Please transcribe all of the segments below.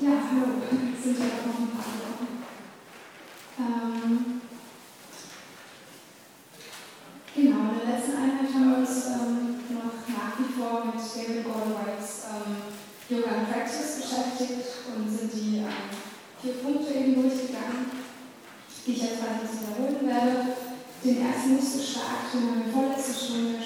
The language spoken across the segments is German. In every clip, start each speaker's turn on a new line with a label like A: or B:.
A: Ja, hallo, sind ja noch ein paar Wochen. Genau, in der letzten Einheit haben wir uns ähm, noch nach wie vor mit David Gordon Whites ähm, Yoga and Practice beschäftigt und sind die ähm, vier Punkte eben durchgegangen, die ich jetzt weiter wiederholen werde. Den ersten nicht so stark, den haben wir vorletzte Stunde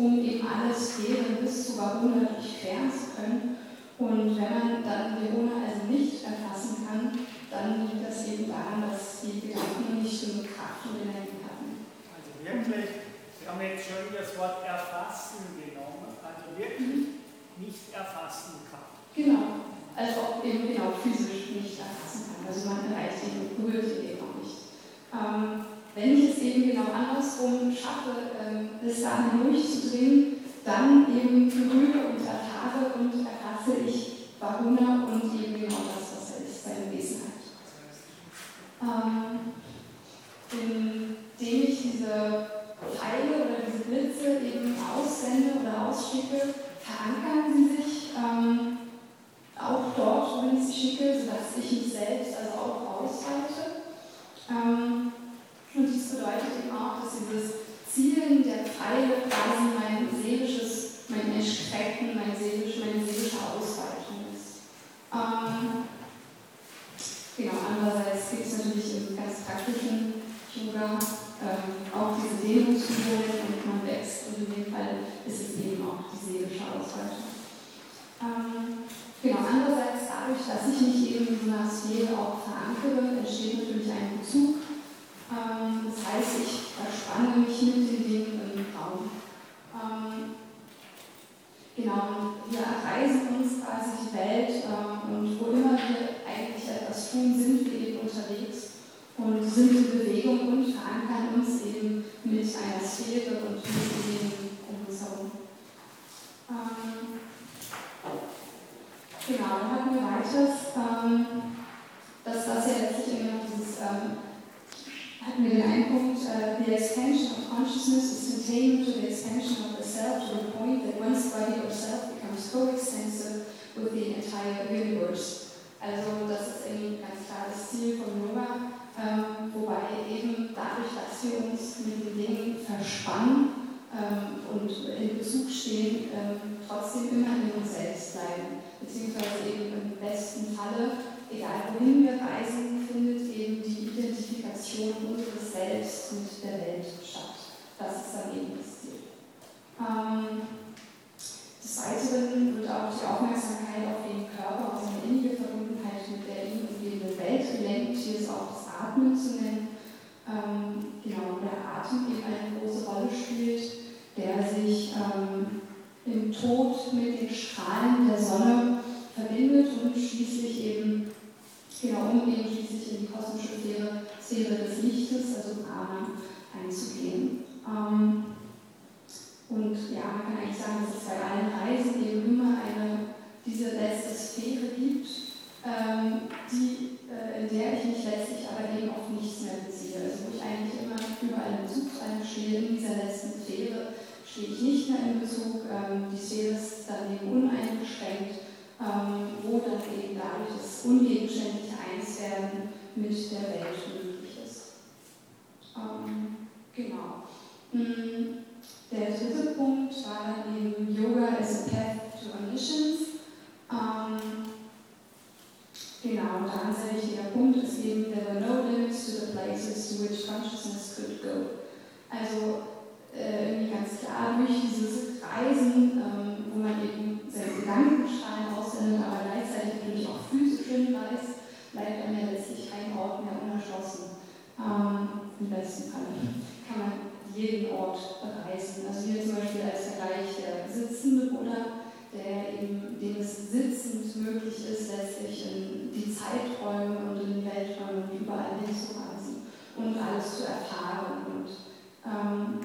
A: um eben alle Sphären bis zu Varuna durchqueren zu können. Und wenn man dann Verona also nicht erfassen kann, dann liegt das eben daran, dass die Gedanken nicht genug Kraft und Energie hatten.
B: Also wirklich, wir haben jetzt schon das Wort erfassen genommen, also wirklich nicht erfassen kann.
A: Genau, also auch eben genau physisch nicht erfassen kann. Also man erreicht und berührt eben auch nicht. Ähm, wenn ich es eben genau andersrum schaffe, ähm, bis dahin durchzudringen, dann eben berühre und erfahre und erfasse ich Bahuna und eben genau das, was er ist, seine Wesenheit. Ähm, indem ich diese Pfeile oder diese Blitze eben aussende oder ausschicke, verankern sie sich ähm, auch dort, wenn ich sie schicke, sodass ich mich selbst also auch aushalte. Ähm, und dies bedeutet eben auch, dass dieses Zielen der Pfeile quasi mein seelisches, mein Erstrecken, mein seelisch, meine seelische Ausweitung ist. Ähm, genau, andererseits gibt es natürlich im ganz praktischen Yoga ähm, auch diese Dehnungsübungen und man wächst und in dem Fall ist es eben auch die seelische Ausweitung. Ähm, genau, andererseits dadurch, dass ich mich eben in so einer Sphäre auch verankere, entsteht natürlich ein Bezug. Ähm, das heißt, ich verspanne mich mit den Dingen im Raum. Ähm, genau, wir erreisen uns quasi die Welt ähm, und wo immer wir eigentlich etwas tun, sind wir eben unterwegs und sind in Bewegung und verankern uns eben mit einer Sphäre und mit Ideen um uns herum. Genau, dann hatten wir weiteres, dass das ja letztlich immer dieses, hatten wir den einen Punkt, uh, the expansion of consciousness is contained to the expansion of the self to the point that one's body or self becomes coextensive with the entire universe. Also das ist irgendwie ganz klar das Ziel von Yoga, ähm, wobei eben dadurch, dass wir uns mit den Dingen verspannen ähm, und in Bezug stehen, ähm, trotzdem immer in uns selbst bleiben, beziehungsweise eben im besten Falle, egal wohin wir reisen, findet eben die Identifikation unseres Selbst mit der Welt statt. Das ist dann eben das Ziel. Ähm, des Weiteren wird auch die Aufmerksamkeit auf den Körper und seine innige Verbundenheit mit der ihn umgebenden Welt gelenkt. Hier ist auch das Atmen zu nennen. Ähm, genau, der Atem eben eine große Rolle spielt, der sich ähm, im Tod mit den Strahlen der Sonne verbindet und schließlich eben, genau, um eben schließlich in die kosmische Sphäre, Sphäre des Lichtes, also Prana, einzugehen. Ähm, und ja, man kann eigentlich sagen, dass es bei allen Reisen eben immer eine, diese letzte Sphäre gibt, ähm, die, äh, in der ich mich letztlich aber eben auf nichts mehr beziehe. Also wo ich eigentlich immer überall in Bezug stehe, in dieser letzten Sphäre stehe ich nicht mehr in Bezug. Ähm, die Sphäre ist dann eben uneingeschränkt, ähm, wo dann eben dadurch das ungegenständliche Einswerden mit der Welt möglich. Ähm, genau. Mm. Der dritte Punkt war dann eben Yoga as a Path to Omniscience. Ähm, genau, da ein sehr wichtiger Punkt ist eben, there were no limits to the places to which consciousness could go. Also äh, irgendwie ganz klar, durch dieses Reisen, ähm, wo man eben seine Gedankenstrahlen aussendet, aber gleichzeitig natürlich auch physisch hinweist, bleibt einem ja letztlich kein Ort mehr unerschlossen. Ähm, Im besten Fall kann man jeden Ort bereisen. Also hier zum Beispiel als Vergleich der sitzende Buddha, der eben, dem es sitzend möglich ist, letztlich in die Zeiträume und in die Welträume überall hinzureisen und alles zu erfahren. Und ähm,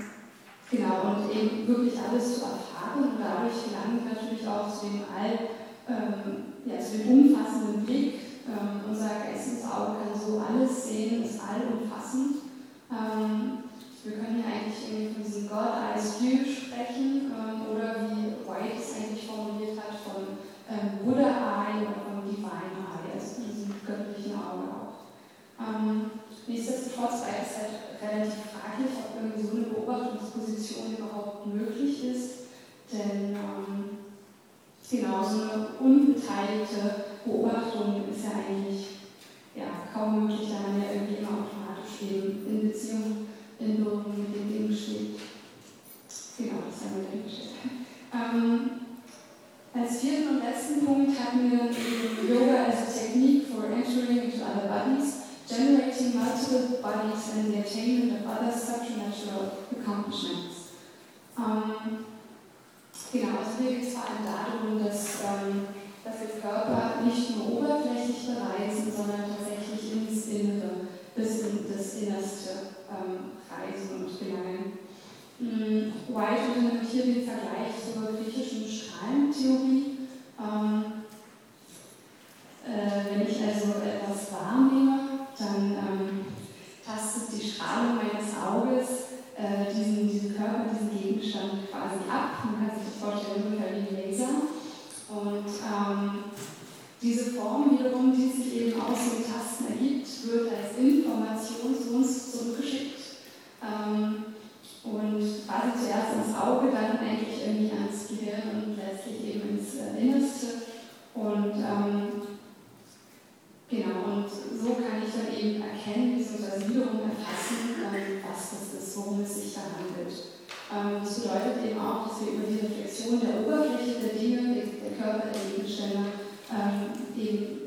A: genau, und eben wirklich alles zu erfahren und dadurch gelangen natürlich auch zu dem all, ähm, ja, zu dem umfassenden Blick. Ähm, unser Geistesauge kann so alles sehen, ist allumfassend. Ähm, wir können ja eigentlich irgendwie von diesem God-Eyes View sprechen ähm, oder wie White es eigentlich formuliert hat, von ähm, Buddha-Eye oder vom Divine Eye, also von diesem göttlichen Auge auch. Ähm, nichtsdestotrotz war es halt relativ fraglich, ob irgendwie so eine Beobachtungsposition überhaupt möglich ist, denn ähm, genau so eine unbeteiligte Beobachtung ist ja eigentlich ja, kaum möglich, da man ja irgendwie immer automatisch eben in Beziehung in Berührung mit den Dingen steht. Genau, das haben wir dahingestellt. Ähm, als vierten und letzten Punkt hatten wir Yoga as a technique for entering into other bodies, generating multiple bodies and the attainment of other supernatural accomplishments. Ähm, genau, also hier geht es vor allem darum, dass, ähm, dass wir Körper nicht nur oberflächlich bereisen, sondern bis Innerste ähm, reisen und gelangen. Hm, White unternimmt hier den Vergleich zur griechischen Strahlentheorie. Ähm, äh, wenn ich also etwas wahrnehme, dann ähm, tastet die Strahlung meines Auges äh, diesen, diesen Körper, diesen Gegenstand quasi ab. Man kann sich das vorstellen, ungefähr wie Laser. Und ähm, diese Form wiederum, die sich eben aus ergibt, wird als Information zu uns zurückgeschickt. Ähm, und quasi zuerst ins Auge, dann eigentlich irgendwie ans Gehirn und letztlich eben ins äh, Innerste. Und ähm, genau, und so kann ich dann eben erkennen, bzw. wiederum erfassen, ähm, was das ist, worum es sich da handelt. Ähm, das bedeutet eben auch, dass wir über die Reflexion der Oberfläche der Dinge, der Körper, der Gegenstände ähm, eben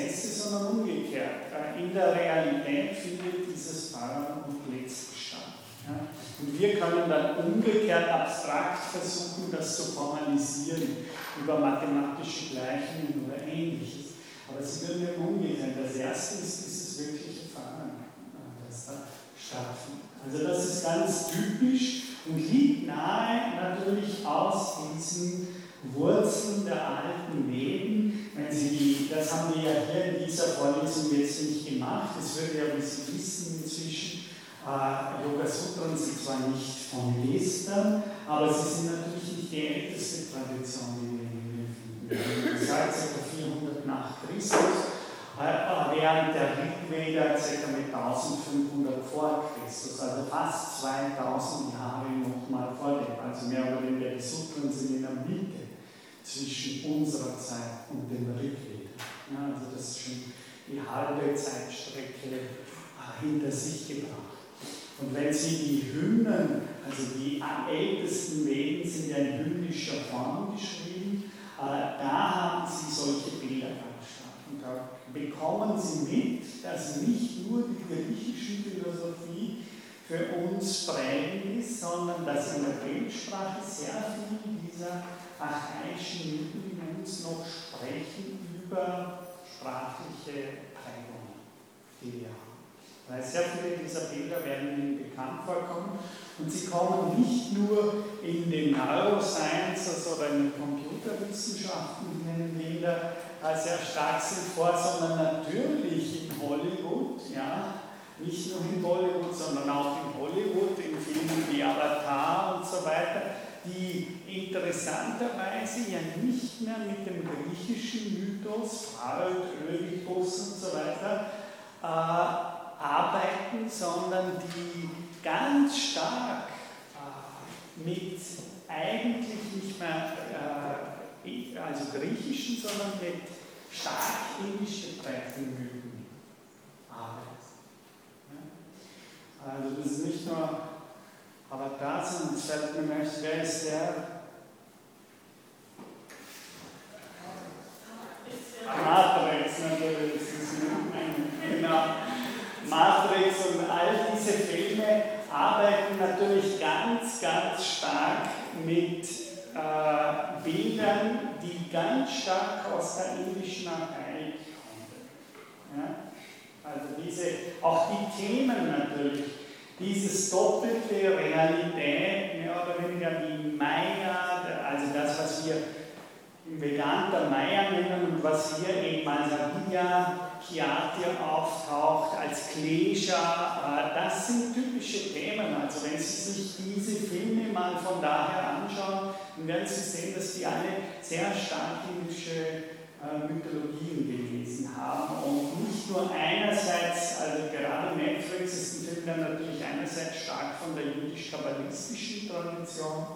C: Prozesse, sondern umgekehrt. In der Realität findet dieses Fallen und statt. Ja? Und wir können dann umgekehrt abstrakt versuchen, das zu formalisieren über mathematische Gleichungen oder ähnliches. Aber sie würden ja umgekehrt. Das erste ist dieses wirkliche Fallen, das da stattfindet. Also das ist ganz typisch und liegt nahe natürlich aus diesen Wurzeln der alten Veden. Sie das haben wir ja hier in dieser Vorlesung jetzt nicht gemacht, es wird ja, wie Sie wissen, inzwischen äh, Yoga Sutren sind zwar nicht von Estern, aber sie sind natürlich nicht die älteste Tradition, die wir finden. Seit ca. 400 nach Christus während der Rigveda ca. mit 1500 vor Christus, also fast 2000 Jahre nochmal vor dem, also mehr oder weniger die Sutren sind in der Mitte zwischen unserer Zeit und dem Rigveda. Ja, also das ist schon die halbe Zeitstrecke hinter sich gebracht. Und wenn Sie die Hymnen, also die ältesten Veden sind ja in hymnischer Form geschrieben, da haben Sie solche Bilder und da bekommen Sie mit, dass nicht nur die griechische Philosophie für uns prägend ist, sondern dass in der Weltsprache sehr viel dieser archaischen Mythen in uns noch sprechen über sprachliche Prägungen, die wir haben. Weil sehr viele dieser Bilder werden Ihnen bekannt vorkommen und sie kommen nicht nur in den Neurosciences oder in den Computerwissenschaften, in denen Bilder sehr stark sind vor, sondern natürlich in Hollywood, ja, nicht nur in Bollywood, sondern auch in Hollywood, in Filmen wie Avatar und so weiter, die interessanterweise ja nicht mehr mit dem griechischen Mythos, Freud, Oedipus und so weiter, äh, arbeiten, sondern die ganz stark äh, mit eigentlich nicht mehr äh, also griechischen, sondern mit stark indisch geprägten Mythen arbeiten. Also das ist nicht nur Aber da sind, fällt mir nicht, wer ist der? Matrix natürlich, genau. Matrix und all diese Filme arbeiten natürlich ganz, ganz stark mit äh, Bildern, die ganz stark aus der indischen Archaik kommen. Ja? Also diese, auch die Themen natürlich, dieses doppelte Realität, mehr oder weniger wie Maya, also das, was wir im Vedanta Maya nennen und was hier eben als Avidya, Khyatya auftaucht, als Klesha, äh, das sind typische Themen. Also wenn Sie sich diese Filme mal von daher anschauen, dann werden Sie sehen, dass die alle sehr stark indische äh, Mythologien gelesen haben und nicht nur einerseits, also gerade Netflix ist ein Film, der natürlich einerseits stark von der jüdisch-kabbalistischen Tradition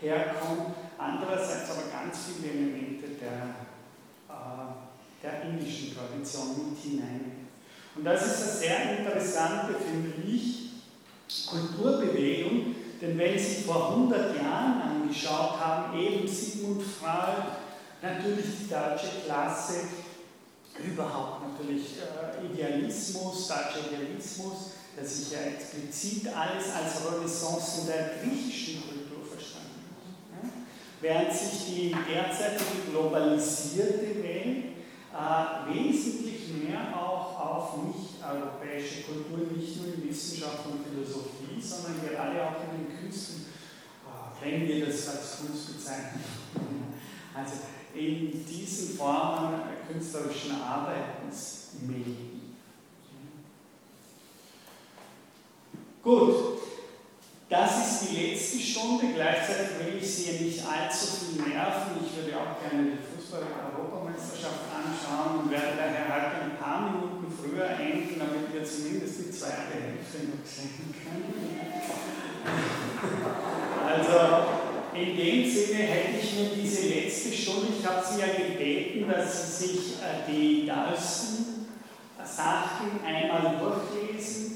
C: herkommt, andererseits aber ganz viele Elemente der, äh, der indischen Tradition mit hinein. Und das ist eine sehr interessante, finde ich, Kulturbewegung, denn wenn Sie vor 100 Jahren angeschaut haben, eben Sigmund Freud, natürlich die deutsche Klassik, überhaupt natürlich äh, Idealismus, deutscher Idealismus, dass sich ja explizit alles als Renaissance in der griechischen Kultur verstanden hat. Ja? Während sich die derzeitige globalisierte Welt äh, wesentlich mehr auch auf nicht-europäische Kultur, nicht nur in Wissenschaft und Philosophie, sondern gerade auch in den Künsten, äh, wenn wir das als Kunst bezeichnen. Also in diesen Formen künstlerischen Arbeitens melden. Gut, das ist die letzte Stunde. Gleichzeitig will ich Sie nicht allzu viel nerven. Ich würde auch gerne die Fußball-Europameisterschaft anschauen und werde daher heute ein paar Minuten früher enden, damit wir zumindest die zweite Hälfte noch sehen können. Also, in dem Sinne hätte ich nur diese letzte Stunde, ich habe Sie ja gebeten, dass Sie sich äh, die Dalsten Sachen einmal durchlesen.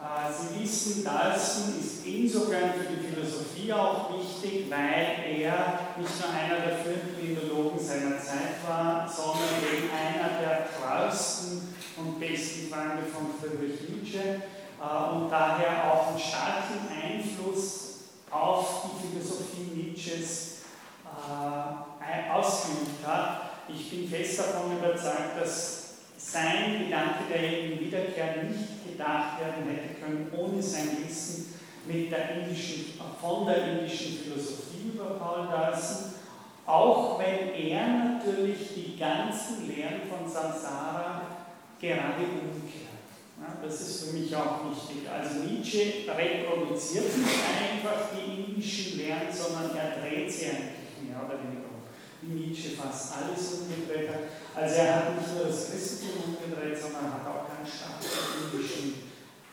C: Äh, Sie wissen, Dalsten ist insofern für die Philosophie auch wichtig, weil er nicht nur einer der führenden Philologen seiner Zeit war, sondern eben einer der treuesten und besten Freunde von Friedrich Nietzsche äh, und daher auch einen starken Einfluss auf die Philosophie Nietzsches äh, ausgeübt hat. Ich bin fest davon überzeugt, dass sein Gedanke der ewigen Wiederkehr nicht gedacht werden hätte können ohne sein Wissen mit der indischen, von der indischen Philosophie über Paul Dawson, auch wenn er natürlich die ganzen Lehren von Samsara gerade umkehrt. Das ist für mich auch wichtig. Also Nietzsche reproduziert nicht einfach die indischen Lehren, sondern er dreht sie eigentlich mehr oder weniger um. Wie Nietzsche fast alles umgedreht hat. Also er hat nicht nur das Christentum umgedreht, sondern hat auch ganz stark die indischen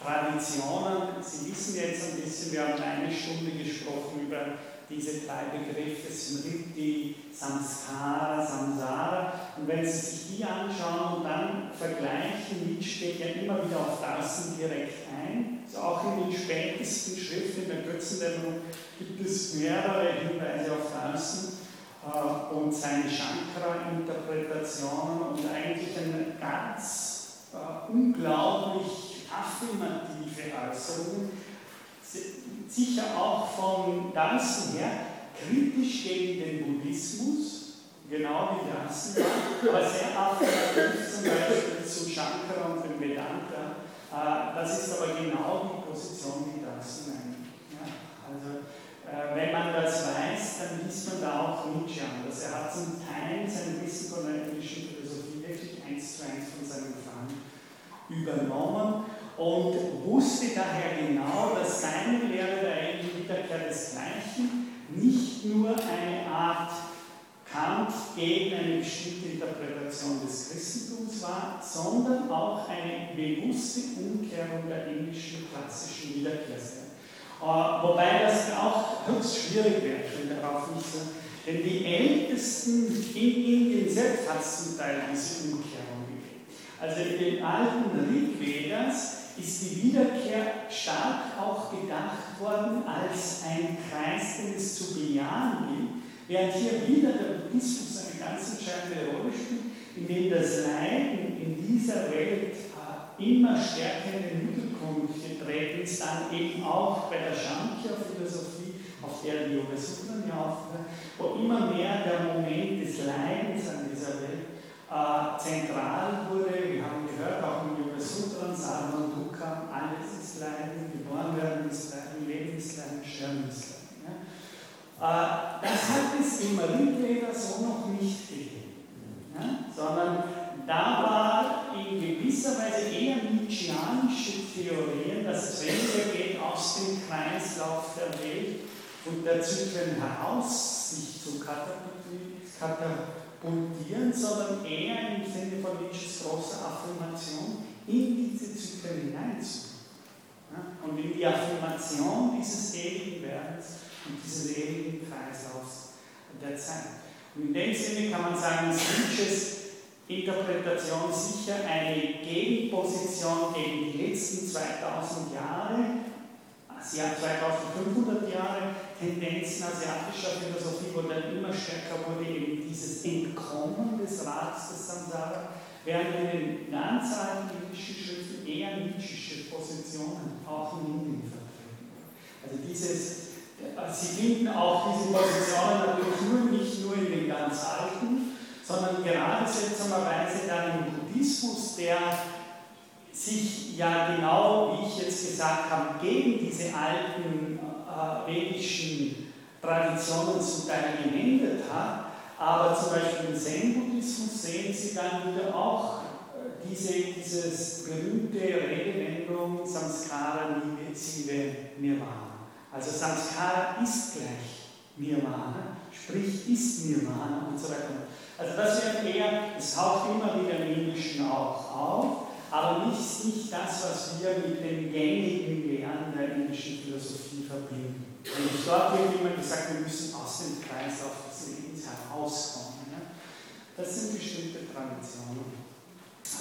C: Traditionen. Sie wissen jetzt ein bisschen, wir haben eine Stunde gesprochen über diese drei Begriffe Smriti, Samskara, Samsara. Und wenn Sie sich die anschauen und dann vergleichen, Nietzsche steht ja immer wieder auf Dassen direkt ein. Also auch in den spätesten Schriften in der Götzendämmerung gibt es mehrere Hinweise auf Dassen äh, und seine Shankara-Interpretationen und eigentlich eine ganz äh, unglaublich affirmative Äußerung sicher auch von Danzen her kritisch gegen den Buddhismus, genau wie war, aber sehr affirmativ zum Beispiel zu Shankara und dem Vedanta. Äh, das ist aber genau die Position, die Danzen meint. Ja, also, äh, wenn man das weiß, dann liest man da auch Nietzsche an. Dass er hat zum Teil sein Wissen von der indischen Philosophie wirklich eins zu eins von seinem Freund übernommen und wusste daher genau, dass seine Lehre der ewigen Wiederkehr desgleichen nicht nur eine Art Kampf gegen eine bestimmte Interpretation des Christentums war, sondern auch eine bewusste Umkehrung der englischen klassischen Wiederkehrslehre. Äh, wobei das auch höchst schwierig wäre, ich will darauf nicht so. Denn die Ältesten in Indien selbst hat zum Teil diese Umkehrung gegeben. Also in den alten Rigvedas ist die Wiederkehr stark auch gedacht worden als ein Kreis, den es zu bejahen gilt, während hier wieder der Buddhismus eine ganz entscheidende Rolle spielt, indem das Leiden in dieser Welt äh, immer stärker in den Mittelpunkt getreten ist, dann eben auch bei der Shankhya-Philosophie, auf der die Yoga Sutren ja aufhört, wo immer mehr der Moment des Leidens an dieser Welt äh, zentral wurde. Wir haben gehört, auch im Yoga Sutran, Sadhana und Dukkha, alles ist Leiden, geboren werden ist Leiden, Leben ist Leiden, Sterben ist Leiden. Ja? Äh, das hat es im Ringleiter so noch nicht gegeben, ja? sondern da war in gewisser Weise eher Nietzscheanische Theorien, dass es weniger geht aus dem Kreislauf der Welt und der Zyklen heraus sich zu katapultieren, katapultieren, sondern eher im Sinne von Nietzsches großer Affirmation in diese Zyklen hineinzugehen. Ja? Und in die Affirmation dieses ewigen Werdens und dieses ewigen Kreislaufs der Zeit. Und in dem Sinne kann man sagen, dass Nietzsches Interpretation sicher eine Gegenposition gegen die letzten 2000 Jahre, also ja 2500 Jahre Tendenzen asiatischer Philosophie, wo dann immer stärker wurde eben dieses Entkommen des Rats des Samsara, während in den ganz alten indischen Schriften eher nietzsche Positionen auch in Indien vertreten. Also dieses, Sie finden auch diese Positionen natürlich nur, nicht nur in den ganz alten, sondern gerade seltsamerweise dann im Buddhismus, der sich ja genau, wie ich jetzt gesagt habe, gegen diese alten äh, vedischen Traditionen zum Teil gewendet hat. Aber zum Beispiel im Zen-Buddhismus sehen Sie dann wieder auch äh, diese dieses berühmte Redewendung Samskara Sive Nirvana. Also Samskara ist gleich Nirvana, sprich ist Nirvana und so weiter. Also das wird eher, es taucht immer wieder im Indischen auch auf, aber nicht, nicht das, was wir mit den gängigen Lehren der indischen Philosophie verbinden. Und dort wird immer gesagt, wir müssen aus dem Kreislauf des Lebens herauskommen. Ne? Das sind bestimmte Traditionen,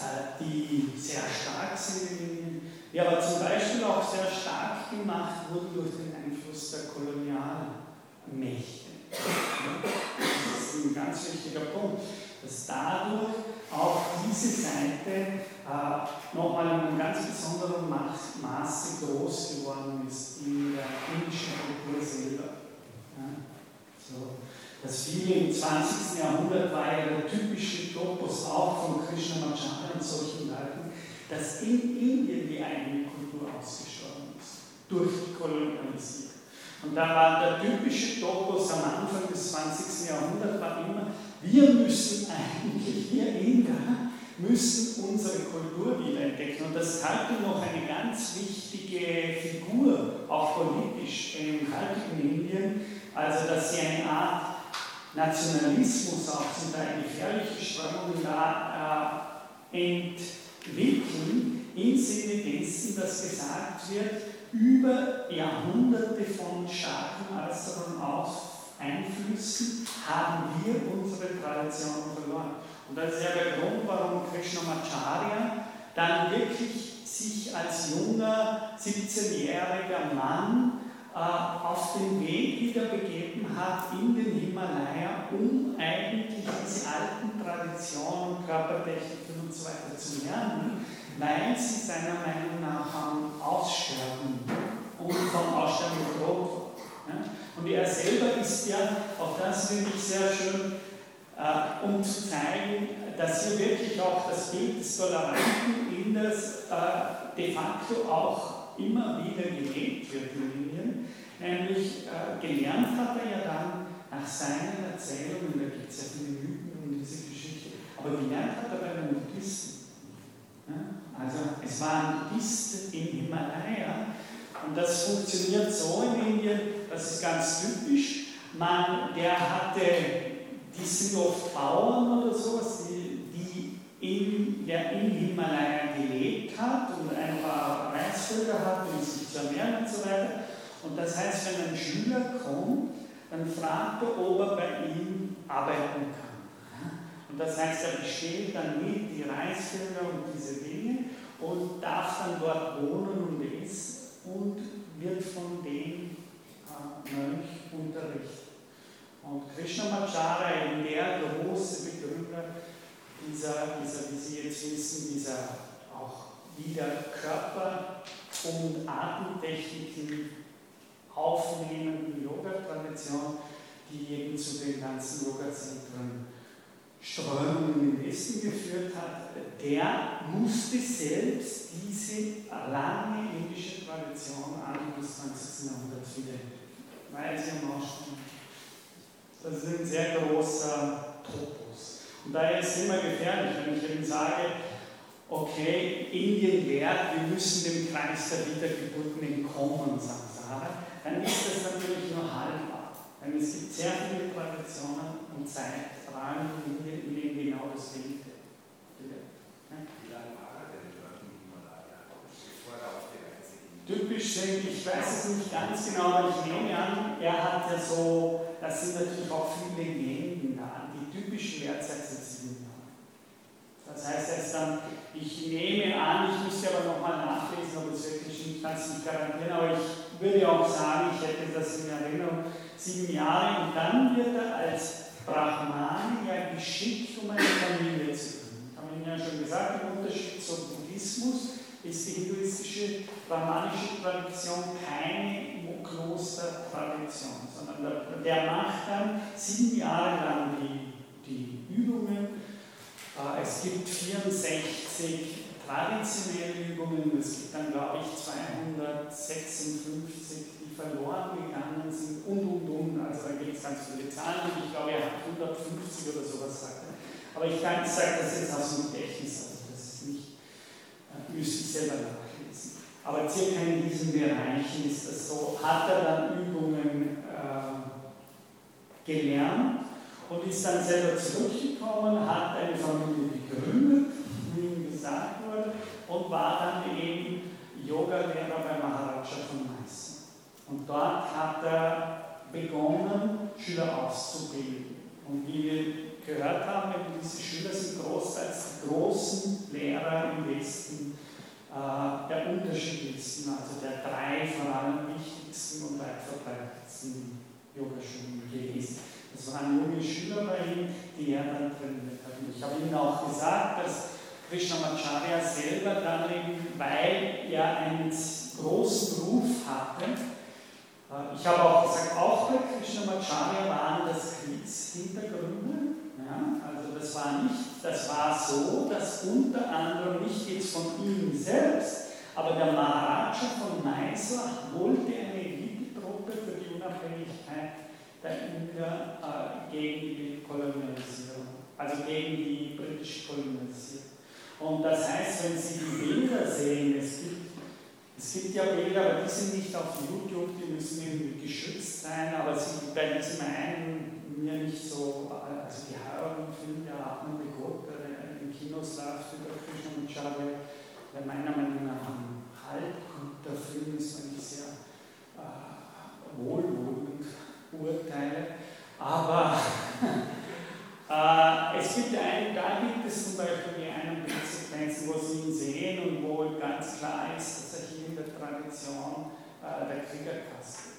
C: äh, die sehr stark sind in Indien, die aber zum Beispiel auch sehr stark gemacht wurden durch den Einfluss der Kolonialmächte. Das ist ein ganz wichtiger Punkt, dass dadurch auch diese Seite äh, nochmal in einem ganz besonderen Maße groß geworden ist in der indischen Kultur selber. Ja, so. Das viele im 20. Jahrhundert war ja der typische Topos auch von Krishnamacharya und solchen Leuten, dass in Indien die eigene Kultur ausgestorben ist, durch die Kolonialisierung. Und da war der typische Topos am Anfang des 20. Jahrhunderts war immer, wir müssen eigentlich, wir Inder, müssen unsere Kultur wiederentdecken. Und das heute noch eine ganz wichtige Figur, auch politisch im heutigen Indien, also dass sie eine Art Nationalismus, auch zum Teil gefährliche Strömungen da äh, entwickeln, im Sinne dessen, dass gesagt wird, über Jahrhunderte von starken äußeren Einflüssen haben wir unsere Tradition verloren. Und das ist ja der Grund, warum Krishnamacharya dann wirklich sich als junger, 17-jähriger Mann äh, auf den Weg wieder begeben hat in den Himalaya, um eigentlich diese alten Traditionen, Körpertechniken und so weiter zu lernen, weil sie seiner Meinung nach am Aussterben und vom Aussterben bedroht. Und er selber ist ja, auch das finde ich sehr schön, äh, um zu zeigen, dass hier wirklich auch das Bild des toleranten Inders äh, de facto auch immer wieder gelebt wird in Indien. Nämlich äh, gelernt hat er ja dann nach seinen Erzählungen, da gibt es ja viele Mythen um diese Geschichte, aber gelernt hat er bei den Buddhisten. Ja? Also es war ein Buddhist im Himalaya und das funktioniert so in Indien, das ist ganz typisch. Man, der hatte die sind oft Bauern oder sowas, die, die in, der im Himalaya gelebt hat und ein paar Reisvölker hat, um sich zu ernähren und so weiter. Und das heißt, wenn ein Schüler kommt, dann fragt er, ob er bei ihm arbeiten kann. Und das heißt, er bestellt dann mit die Reisfelder und diese Dinge. und darf dann dort wohnen und und wird von dem äh, Mönch unterrichtet. Und Krishnamacharya, der große Begründer dieser, dieser, wie Sie jetzt wissen, dieser auch wieder Körper- und Atemtechniken aufnehmenden Yoga-Tradition, die eben zu den ganzen Yoga-Zentren Strömungen im Westen geführt hat, der musste selbst diese lange indische Tradition Anfang des 20. Jahrhunderts sie am Ausstand. Das ist ein sehr großer Topos. Und daher ist es immer gefährlich, wenn ich eben sage, okay, Indien lehrt, wir müssen dem Kreis der Wiedergeburten entkommen, Samsara, dann ist das natürlich nur halbbar. Denn es gibt sehr viele Traditionen und Zeiträume in denen genau das
D: ging?
C: Typisch sind, ich weiß es nicht ganz genau, aber ich nehme an, er hat ja so, das sind natürlich auch viele Legenden da, die typischen Lehrzeit sind sieben Jahre. Das heißt, er ist dann, ich nehme an, ich müsste aber nochmal nachlesen, ob es wirklich nicht, kann es nicht garantieren, aber ich würde auch sagen, ich hätte das in Erinnerung, sieben Jahre und dann wird er als Brahmane ja geschickt, um eine Familie zu gründen. Ich habe Ihnen ja schon gesagt, im Unterschied zum Buddhismus ist die hinduistische brahmanische Tradition keine Klostertradition, sondern der, macht dann sieben Jahre lang die, die Übungen. Äh, Es gibt 64 traditionelle Übungen, es gibt dann, glaube ich, 256, die verloren gegangen sind und und und. Also da gibt es ganz viele Zahlen ich glaube, er hat 150 oder sowas sagt er. Aber ich kann sage das jetzt aus dem Gedächtnis, also das ist nicht, äh, müsste ich selber nachlesen. Aber circa in diesen Bereichen ist das so, hat er dann Übungen äh, gelernt und ist dann selber zurückgekommen, hat eine Familie gegründet, wie ihm gesagt wurde, und war dann eben Yoga-Lehrer bei Meißen. Und dort hat er begonnen, Schüler auszubilden. Und wie wir gehört haben, eben diese Schüler sind großteils die großen Lehrer im Westen, äh, der unterschiedlichsten, also der drei vor allem wichtigsten und weit verbreitetsten Yogaschulen gewesen. Das waren junge Schüler bei ihm, die er dann trainiert hat. Ich habe Ihnen auch gesagt, dass Krishnamacharya selber dann eben, weil er einen großen Ruf hatte, ich habe auch gesagt, auch bei Krishnamacharya waren das Kriegshintergründe. Ja, also das war nicht, das war so, dass unter anderem nicht jetzt von ihm selbst, aber der Maharaja von Mysore wollte eine Elitetruppe für die Unabhängigkeit der Inder äh, gegen die Kolonialisierung, also gegen die britische Kolonialisierung. Und das heißt, wenn Sie die Bilder sehen, es gibt, es gibt ja Bilder, aber die sind nicht auf YouTube, die müssen irgendwie geschützt sein, aber sie, bei diesem einen mir nicht so, also die Heroin-Film, der Atmen Gott, der in Kinos läuft, über Krishnamacharya, der meiner Meinung nach ein halbguter Film ist, wenn ich sehr äh, wohlwollend urteile. Aber äh, es gibt einen, da gibt es zum Beispiel die einen Bildsequenzen, wo Sie ihn sehen und wo ganz klar ist, dass er hier in der Tradition äh, der Kriegerkaste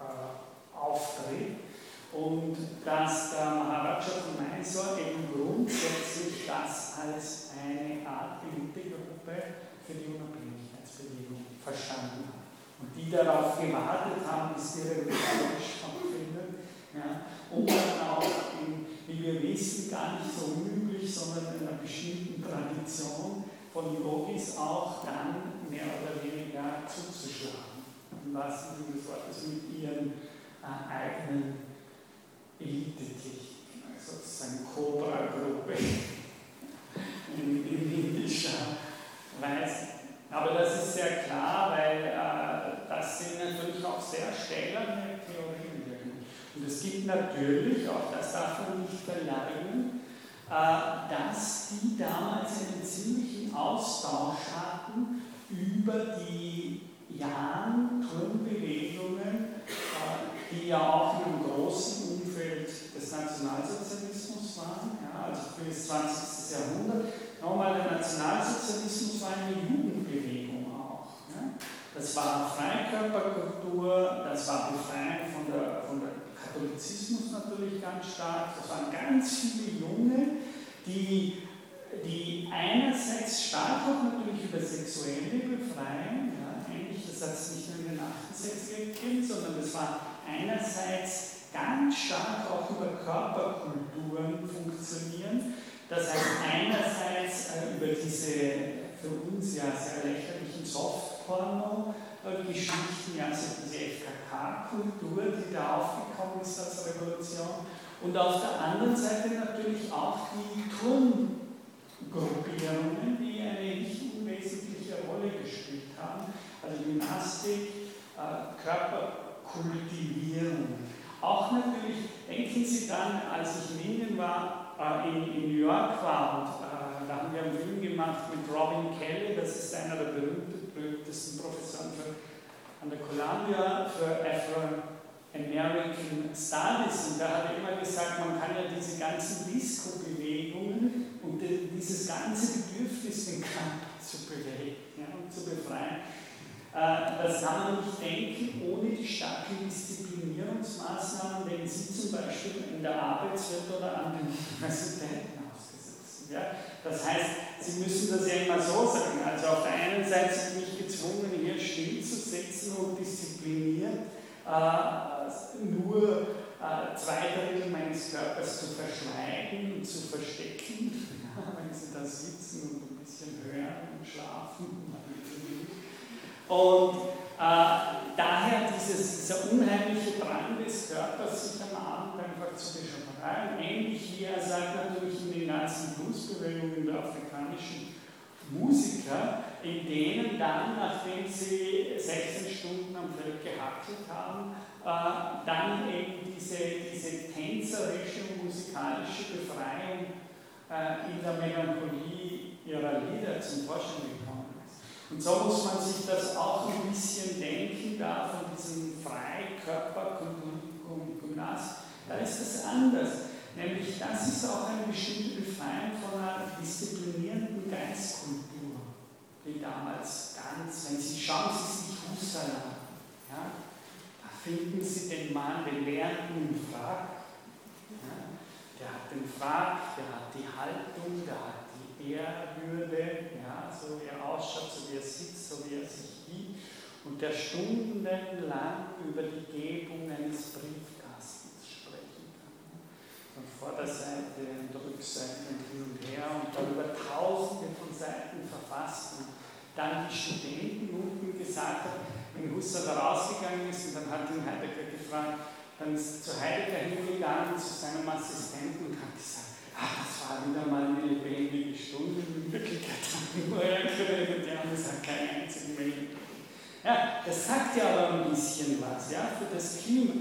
C: äh, auftritt und dass der Maharaja von Mysore eben grundsätzlich das als eine Art Elitegruppe für die Unabhängigkeitsbewegung verstanden hat. Und die darauf gewartet haben, bis die Revolution stattfindet. Ja, und dann auch, in, wie wir wissen, gar nicht so unüblich, sondern in einer bestimmten Tradition von Yogis auch dann mehr oder weniger zuzuschlagen. Wahrsten Sinne des Wortes mit ihren äh, eigenen Elitetechniken, also sozusagen Cobra-Gruppe in, in indischer Weise. Aber das ist sehr klar, weil äh, das sind natürlich auch sehr stählerne Theorien. Und es gibt natürlich, auch das darf man nicht verleugnen, äh, dass die damals einen ziemlichen Austausch hatten über die Jan-Turmbewegungen, äh, die ja auch in einem großen Umfeld des Nationalsozialismus waren, ja, also für das 20. Jahrhundert. Nochmal, der Nationalsozialismus war eine Jugendbewegung auch. Ja? Das war Freikörperkultur, das war Befreiung von der, von der Katholizismus natürlich ganz stark. Das waren ganz viele Junge, die, die einerseits stark auch natürlich über sexuelle Befreiung, es nicht nur in den 68er gegeben, sondern das war einerseits ganz stark auch über Körperkulturen funktionieren. Das heißt einerseits äh, über diese für uns ja sehr lächerlichen Softporno-Geschichten, also diese FKK-Kultur, die da aufgekommen ist als Revolution. Und auf der anderen Seite natürlich auch die Turngruppierungen, die eine nicht unwesentliche Rolle gespielt haben. Gymnastik, äh, Körperkultivierung. Auch natürlich, denken Sie dann, als ich in Indien war, äh, in, in New York war und äh, da haben wir einen Film gemacht mit Robin Kelly, das ist einer der berühmtesten Professoren für, an der Columbia für Afro-American Studies und da hat er immer gesagt, man kann ja diese ganzen Disco-Bewegungen und dieses ganze Bedürfnis, den Körper zu bewegen ja, und zu befreien, das kann man nicht denken ohne die starken Disziplinierungsmaßnahmen, denen Sie zum Beispiel in der Arbeitswelt oder an den Universitäten ausgesetzt sind. Ja? Das heißt, Sie müssen das ja immer so sagen. Also auf der einen Seite sind mich gezwungen, hier stillzusetzen und diszipliniert äh, nur äh, zwei Drittel meines Körpers zu verschweigen und zu verstecken, wenn Sie da sitzen und ein bisschen hören und schlafen und äh, daher dieses, dieser unheimliche Drang des Körpers, sich am Abend einfach zu beschreiben, ähnlich wie er sagt natürlich in den ganzen Bluesbewegungen der afrikanischen Musiker, in denen dann, nachdem sie 16 Stunden am Feld gehackelt haben, äh, dann eben diese, diese tänzerische musikalische Befreiung äh, in der Melancholie ihrer Lieder zum Vorschein gekommen und so muss man sich das auch ein bisschen denken, da von diesem Freikörper-Gymnasium. Da ist es anders. Nämlich, das ist auch eine bestimmte Befreiung von einer disziplinierenden Geistkultur, die damals ganz, wenn Sie schauen, Sie sich Husserl ja, da finden Sie den Mann, den Lernenden im Frack. Ja, der hat den Frack, der hat die Haltung, der hat Ehrwürde, ja, so wie er ausschaut, so wie er sitzt, so wie er sich hielt, und der stundenlang über die Gebung eines Briefkastens sprechen kann. Von Vorderseite und Rückseite und hin und her und darüber tausende von Seiten verfasst und dann die Studenten unten gesagt hat, wenn Husserl rausgegangen ist und dann hat ihn Heidegger gefragt, dann ist zu Heidegger hingegangen zu seinem Assistenten und hat gesagt, ah, das war wieder mal eine lebendige Stunde. In Wirklichkeit haben wir nur geredet, die haben gesagt, keine einzige Mail. Ja, das sagt ja aber ein bisschen was ja, für das Klima.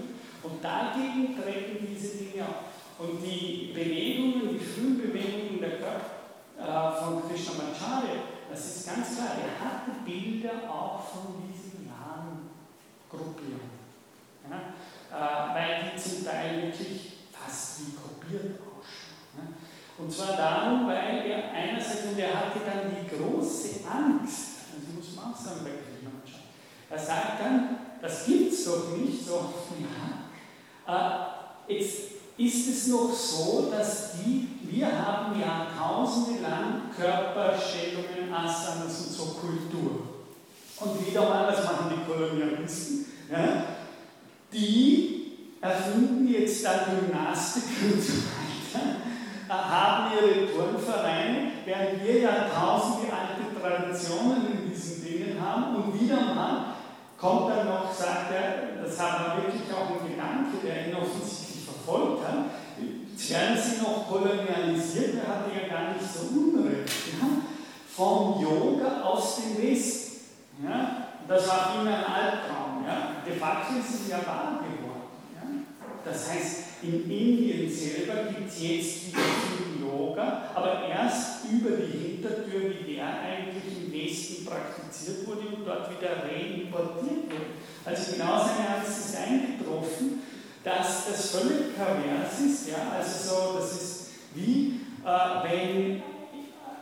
C: Und dagegen treten diese Dinge auf. Und die Bewegungen, die frühen Bewegungen der Körper äh, von Krishnamacharya, das ist ganz klar, er hatte Bilder auch von diesen nahen Gruppierungen. Ja, äh, weil die zum Teil wirklich fast wie kopiert und zwar darum, weil er einerseits, und er hatte dann die große Angst, also muss man auch sagen bei Klimaschutz, er sagt dann, das gibt es doch nicht, so, ja, äh, jetzt ist es noch so, dass die, wir haben Jahrtausende lang Körperstellungen, Asanas und so Kultur. Und wieder mal, was machen die Kolonialisten? Ja? Die erfinden jetzt da Gymnastik und so weiter haben ihre Turnvereine, während wir ja tausende alte Traditionen in diesen Dingen haben und wieder mal kommt dann noch, sagt er, das war wirklich auch ein Gedanke, der ihn offensichtlich verfolgt hat, sie noch kolonialisiert, er hatte ja gar nicht so Unrecht, ja, vom Yoga aus dem Westen. Ja, das war ihn ein Albtraum. Ja. De facto ist es ja wahr geworden. Ja. Das heißt, in Indien selber gibt es jetzt wieder viel Yoga, aber erst über die Hintertür, wie der eigentlich im Westen praktiziert wurde und dort wieder reimportiert wurde. Also genau seine Angst ist eingetroffen, dass das völlig pervers ist. Ja? Also so, das ist wie äh, wenn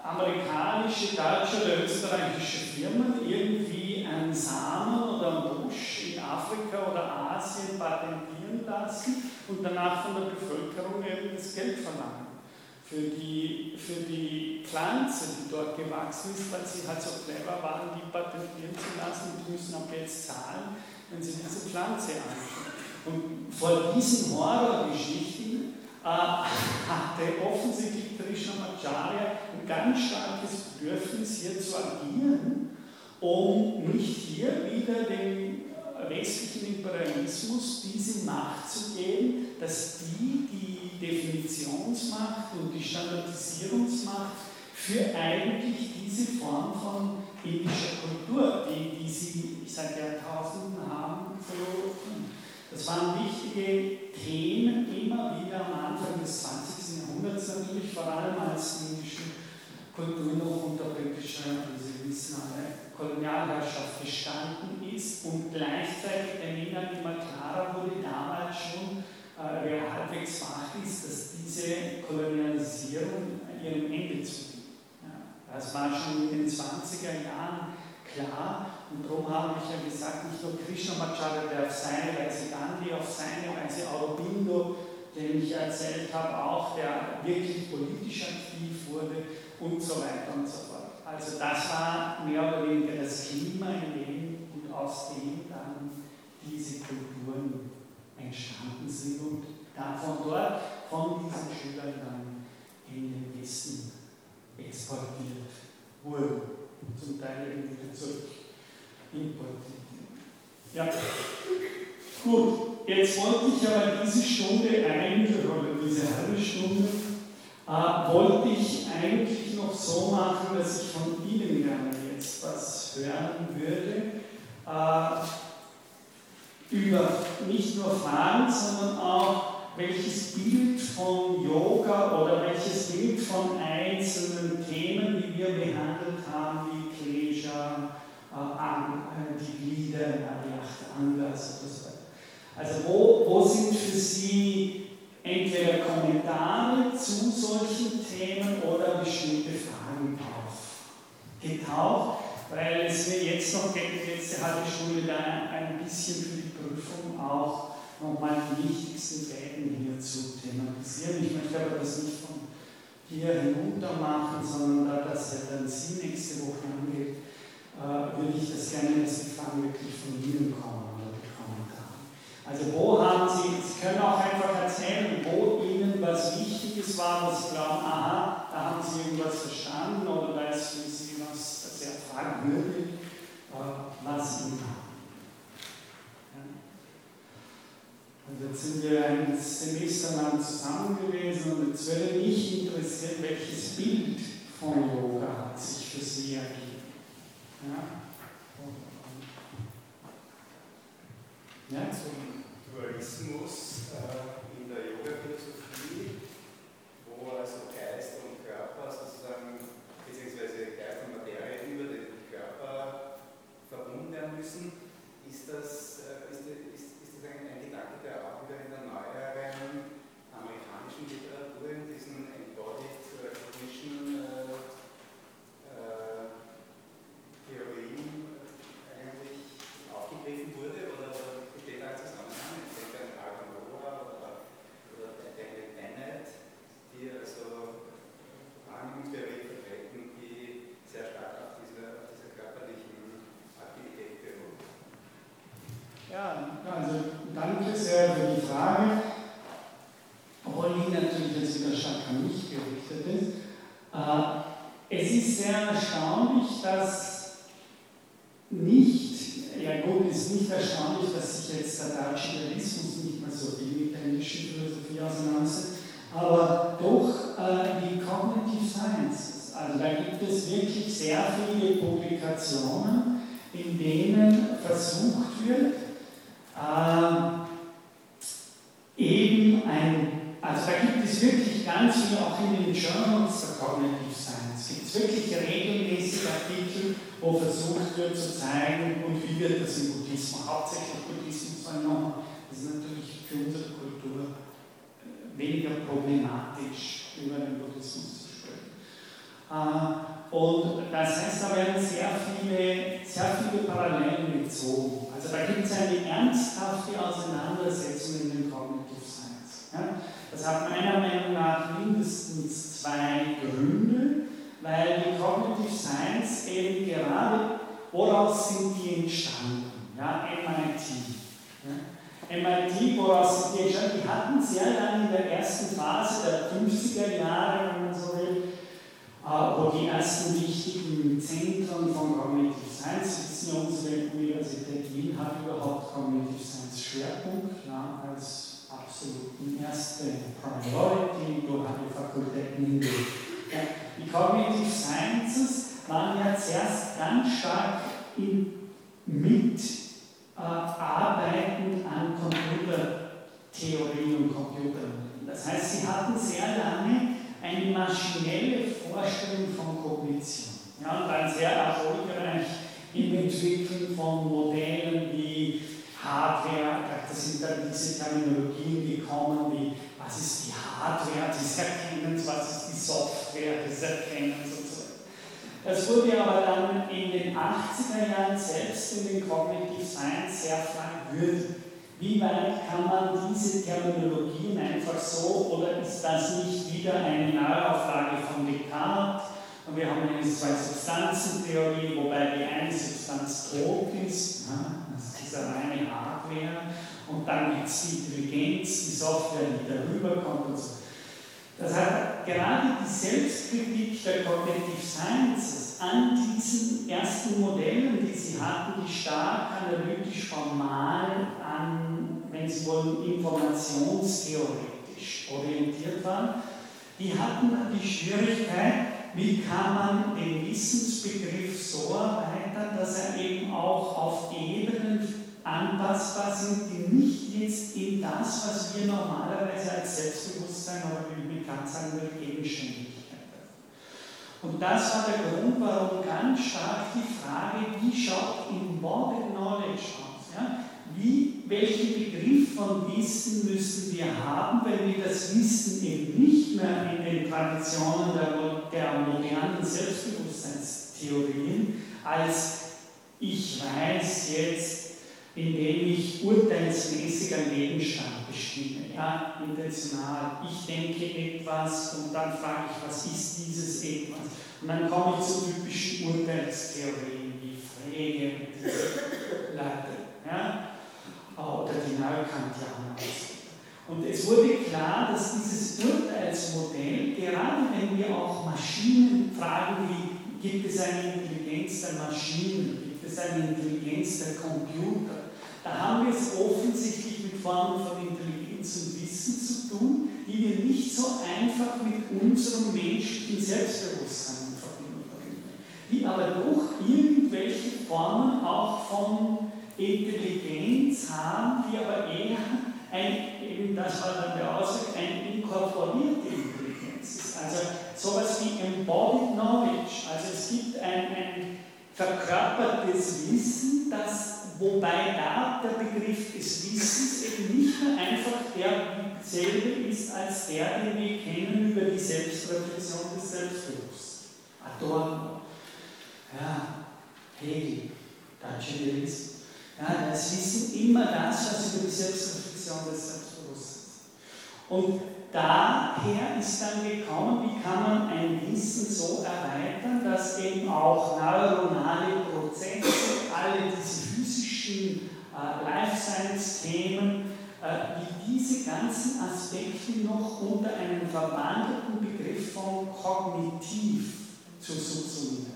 C: amerikanische, deutsche oder österreichische Firmen irgendwie einen Samen oder einen Busch in Afrika oder Asien patentieren lassen und danach von der Bevölkerung eben das Geld verlangen. Für die, für die Pflanze, die dort gewachsen ist, weil sie halt so clever waren, die patentieren zu lassen und die müssen ab jetzt zahlen, wenn sie diese Pflanze anschauen. Und vor diesen Horrorgeschichten äh, hatte offensichtlich Krishnamacharya ein ganz starkes Bedürfnis, hier zu agieren, um nicht hier wieder dem westlichen Imperialismus diese Macht zu geben, dass die die Definitionsmacht und die Standardisierungsmacht für eigentlich diese Form von indischer Kultur, die, die sie seit Jahrtausenden haben, verloren. Das waren wichtige Themen immer wieder am Anfang des 20. Jahrhunderts natürlich, vor allem als die indische Kultur noch unter britischer, wie Sie wissen, Kolonialherrschaft gestanden ist und gleichzeitig den Männern immer klarer wurde damals schon, äh, wer halbwegs wach ist, dass diese Kolonialisierung ihrem Ende zugeht. Ja, das war schon in den 20er Jahren klar und darum habe ich ja gesagt, nicht nur Krishnamacharya, der auf seine Weise Gandhi, auf seine Weise Aurobindo, den ich erzählt habe, auch, der wirklich politisch aktiv wurde und so weiter und so fort. Also das war mehr oder weniger das Klima, in dem aus dem dann diese Kulturen entstanden sind und davon dort von diesen Schülern dann in den Westen exportiert wurden, zum Teil eben wieder zurück importiert. Ja, gut, jetzt wollte ich aber diese Stunde eigentlich, oder diese halbe Stunde, äh, wollte ich eigentlich noch so machen, dass ich von Ihnen gerne jetzt was hören würde. Äh, über nicht nur Fragen, sondern auch welches Bild von Yoga oder welches Bild von einzelnen Themen, die wir behandelt haben, wie Klesha, äh, die Glieder, die acht Angas oder so weiter. Also wo, wo sind für Sie entweder Kommentare zu solchen Themen oder bestimmte Fragen aufgetaucht, weil es mir jetzt noch die letzte halbe Stunde da ein bisschen für die Prüfung auch nochmal die wichtigsten Fäden hier zu thematisieren. Ich möchte aber das nicht von hier hinunter machen, sondern da das ja dann Sie nächste Woche angeht, äh, würde ich das gerne, dass die Fragen wirklich von Ihnen kommen. Also wo haben Sie, Sie können auch einfach erzählen, wo Ihnen was Wichtiges war, wo Sie glauben, aha, da haben Sie irgendwas verstanden oder da ist für Sie was sehr fragwürdig, äh, was Ihnen haben. Also jetzt sind wir ein Semester lang zusammen gewesen und jetzt würde mich interessieren, welches Bild von Yoga hat sich für Sie ergeben. Ja?
D: Ja? Zum Dualismus äh,
C: fragwürdig. Wie weit kann man diese Terminologien einfach so, oder ist das nicht wieder eine Neuauflage von Descartes? Und wir haben eine Zwei-Substanzen-Theorie, wobei die eine Substanz tot ist, das ist diese reine Hardware, und dann gibt es die Intelligenz, die Software, die darüber kommt und so. Das hat gerade die Selbstkritik der Cognitive Sciences an diesen ersten Modellen, die sie hatten, die stark analytisch formal an, wenn Sie wollen, informationstheoretisch orientiert waren, die hatten dann die Schwierigkeit, wie kann man den Wissensbegriff so erweitern, dass er eben auch auf Ebenen anpassbar sind, die nicht jetzt in das, was wir normalerweise als Selbstbewusstsein oder wie man kann sagen will, Gegenständigkeit Und das war der Grund, warum ganz stark die Frage, wie schaut Embodied Knowledge aus? Ja? Wie, welchen Begriff von Wissen müssen wir haben, wenn wir das Wissen eben nicht mehr in den Traditionen der, der modernen Selbstbewusstseinstheorien als ich weiß jetzt, indem ich urteilsmäßig einen Gegenstand bestimme, ja, intentional. Ich denke etwas und dann frage ich, was ist dieses etwas? Und dann komme ich zu typischen Urteilstheorien wie Frege und Leute. Ja? oder die Neukantianer. Und es wurde klar, dass dieses Urteilsmodell, gerade wenn wir auch Maschinen fragen, wie gibt es eine Intelligenz der Maschinen, gibt es eine Intelligenz der Computer, da haben wir es offensichtlich mit Formen von Intelligenz und Wissen zu tun, die wir nicht so einfach mit unserem menschlichen Selbstbewusstsein in Verbindung bringen, die aber doch irgendwelche Formen auch von Intelligenz haben, die aber eher ein, eben das war dann der Ausdruck, eine inkorporierte Intelligenz ist. Also sowas wie Embodied Knowledge. Also es gibt ein, ein verkörpertes Wissen, das, wobei da der Begriff des Wissens eben nicht mehr einfach derselbe ist als der, den wir kennen über die Selbstreflexion des Selbstbewusstseins. Adorno, ja, Hegel, Deutsche Juristen. Ja, das Wissen immer das, was über die Selbstreflexion des Selbstbewusstseins. Und daher ist dann gekommen, wie kann man ein Wissen so erweitern, dass eben auch neuronale Prozesse, alle diese physischen äh, Life Science-Themen, äh, wie diese ganzen Aspekte noch unter einem verwandelten Begriff von kognitiv zu subsumieren.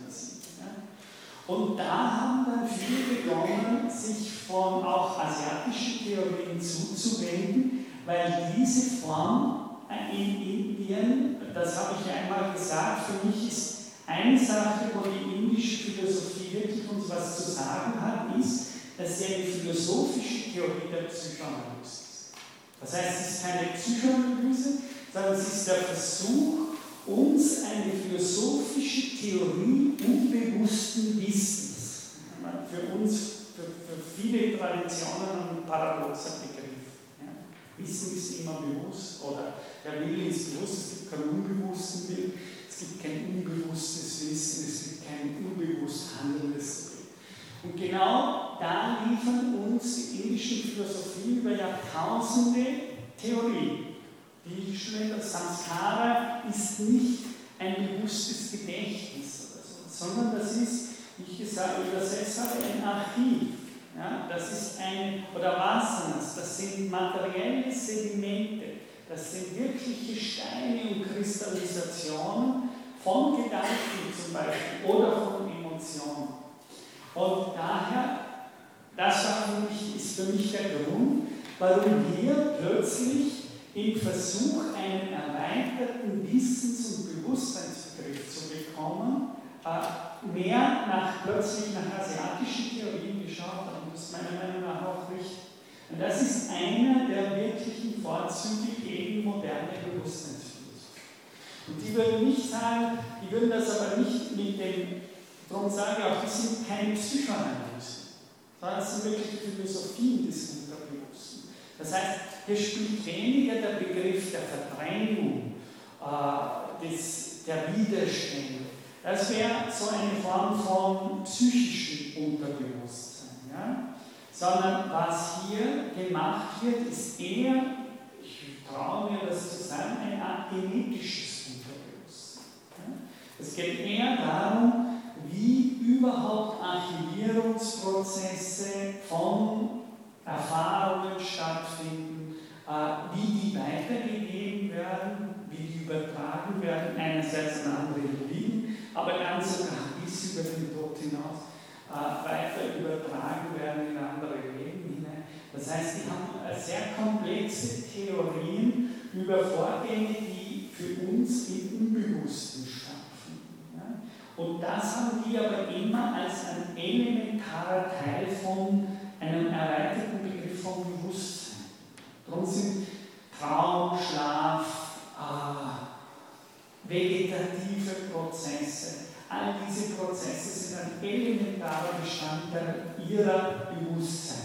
C: Und da haben dann viele begonnen, sich von auch asiatischen Theorien zuzuwenden, weil diese Form in Indien, das habe ich einmal gesagt, für mich ist eine Sache, wo die indische Philosophie wirklich uns was zu sagen hat, ist, dass sie eine philosophische Theorie der Psychoanalyse. Das heißt, es ist keine Psychoanalyse, sondern es ist der Versuch, uns eine philosophische Theorie unbewussten Wissens. Für uns, für, für viele Traditionen ein paradoxer Begriff. Ja. Wissen ist immer bewusst oder der Wille ist bewusst, es gibt keinen unbewussten Willen. Es Es gibt kein unbewusstes Wissen, es gibt kein unbewusst handelndes Und genau da liefern uns die indischen Philosophien über Jahrtausende Theorie. Die das Samskara ist nicht ein bewusstes Gedächtnis oder so, sondern das ist, wie ich gesagt übersetzt habe, ein Archiv. Ja, das ist ein, oder Vasanas, das sind materielle Sedimente, das sind wirkliche Steine und Kristallisationen von Gedanken zum Beispiel oder von Emotionen. Und daher, das war für mich, ist für mich der Grund, warum hier plötzlich im Versuch, einen erweiterten Wissens- und Bewusstseinsbegriff zu bekommen, äh, mehr nach, plötzlich nach asiatischen Theorien geschaut haben. Das ist meiner Meinung nach auch richtig. Und das ist einer der wirklichen Vorzüge gegen moderne Bewusstseinsphilosophie. Und die würden nicht sagen, die würden das aber nicht mit dem, darum sage ich auch, die sind keine Psychoanalysen, sondern es sind wirklich Philosophien des Unterbewussten. Das heißt, hier spielt weniger der Begriff der Verdrängung, äh, des, der Widerstände. Das wäre so eine Form von psychischem Unterbewusstsein. Ja? sondern was hier gemacht wird, ist eher, ich traue mir das zu sagen, eine Art genetisches Unterbewusstsein. Es geht eher darum, wie überhaupt Archivierungsprozesse von Erfahrungen stattfinden, äh, wie die weitergegeben werden, wie die übertragen werden, einerseits an andere Individuen, aber dann sogar bis über den Tod hinaus äh, weiter übertragen werden in andere Leben hinein. Das heißt, die haben sehr komplexe Theorien über Vorgänge, die für uns im Unbewussten? Und das haben die aber immer als ein elementarer Teil von einem erweiterten Begriff von Bewusstsein. Darum sind Traum, Schlaf, äh, vegetative Prozesse, All diese Prozesse sind ein elementarer Bestandteil ihrer Bewusstseinsphilosophie.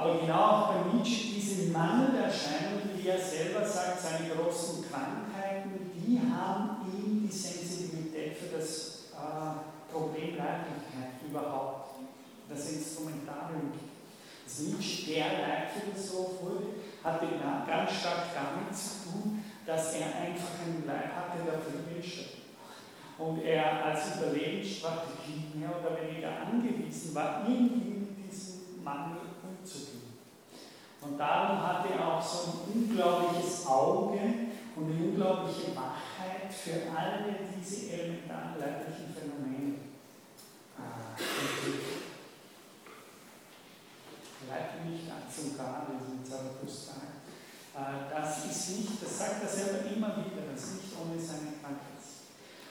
C: Aber genau auch bei Nietzsche diese Mangelerscheinungen, wie er selber sagt, seine großen Krankheiten, die haben ihm die Sensibilität für das äh, Problem Leiblichkeit überhaupt, das Instrumentarium. Dass Nietzsche der Leitphilosoph wurde, hatte ganz stark damit zu tun, dass er einfach einen Leib hatte, der verwünscht und er als Überlebensstrategie mehr oder weniger angewiesen war, irgendwie mit diesem Mangel. Und darum hatte er auch so ein unglaubliches Auge und eine unglaubliche Wachheit für alle diese elementaren leiblichen Phänomene entwickelt. Vielleicht nicht ganz und gar, wie Zarathustra. Äh, das ist nicht, das sagt er selber immer wieder, das ist nicht ohne seine Krankheit.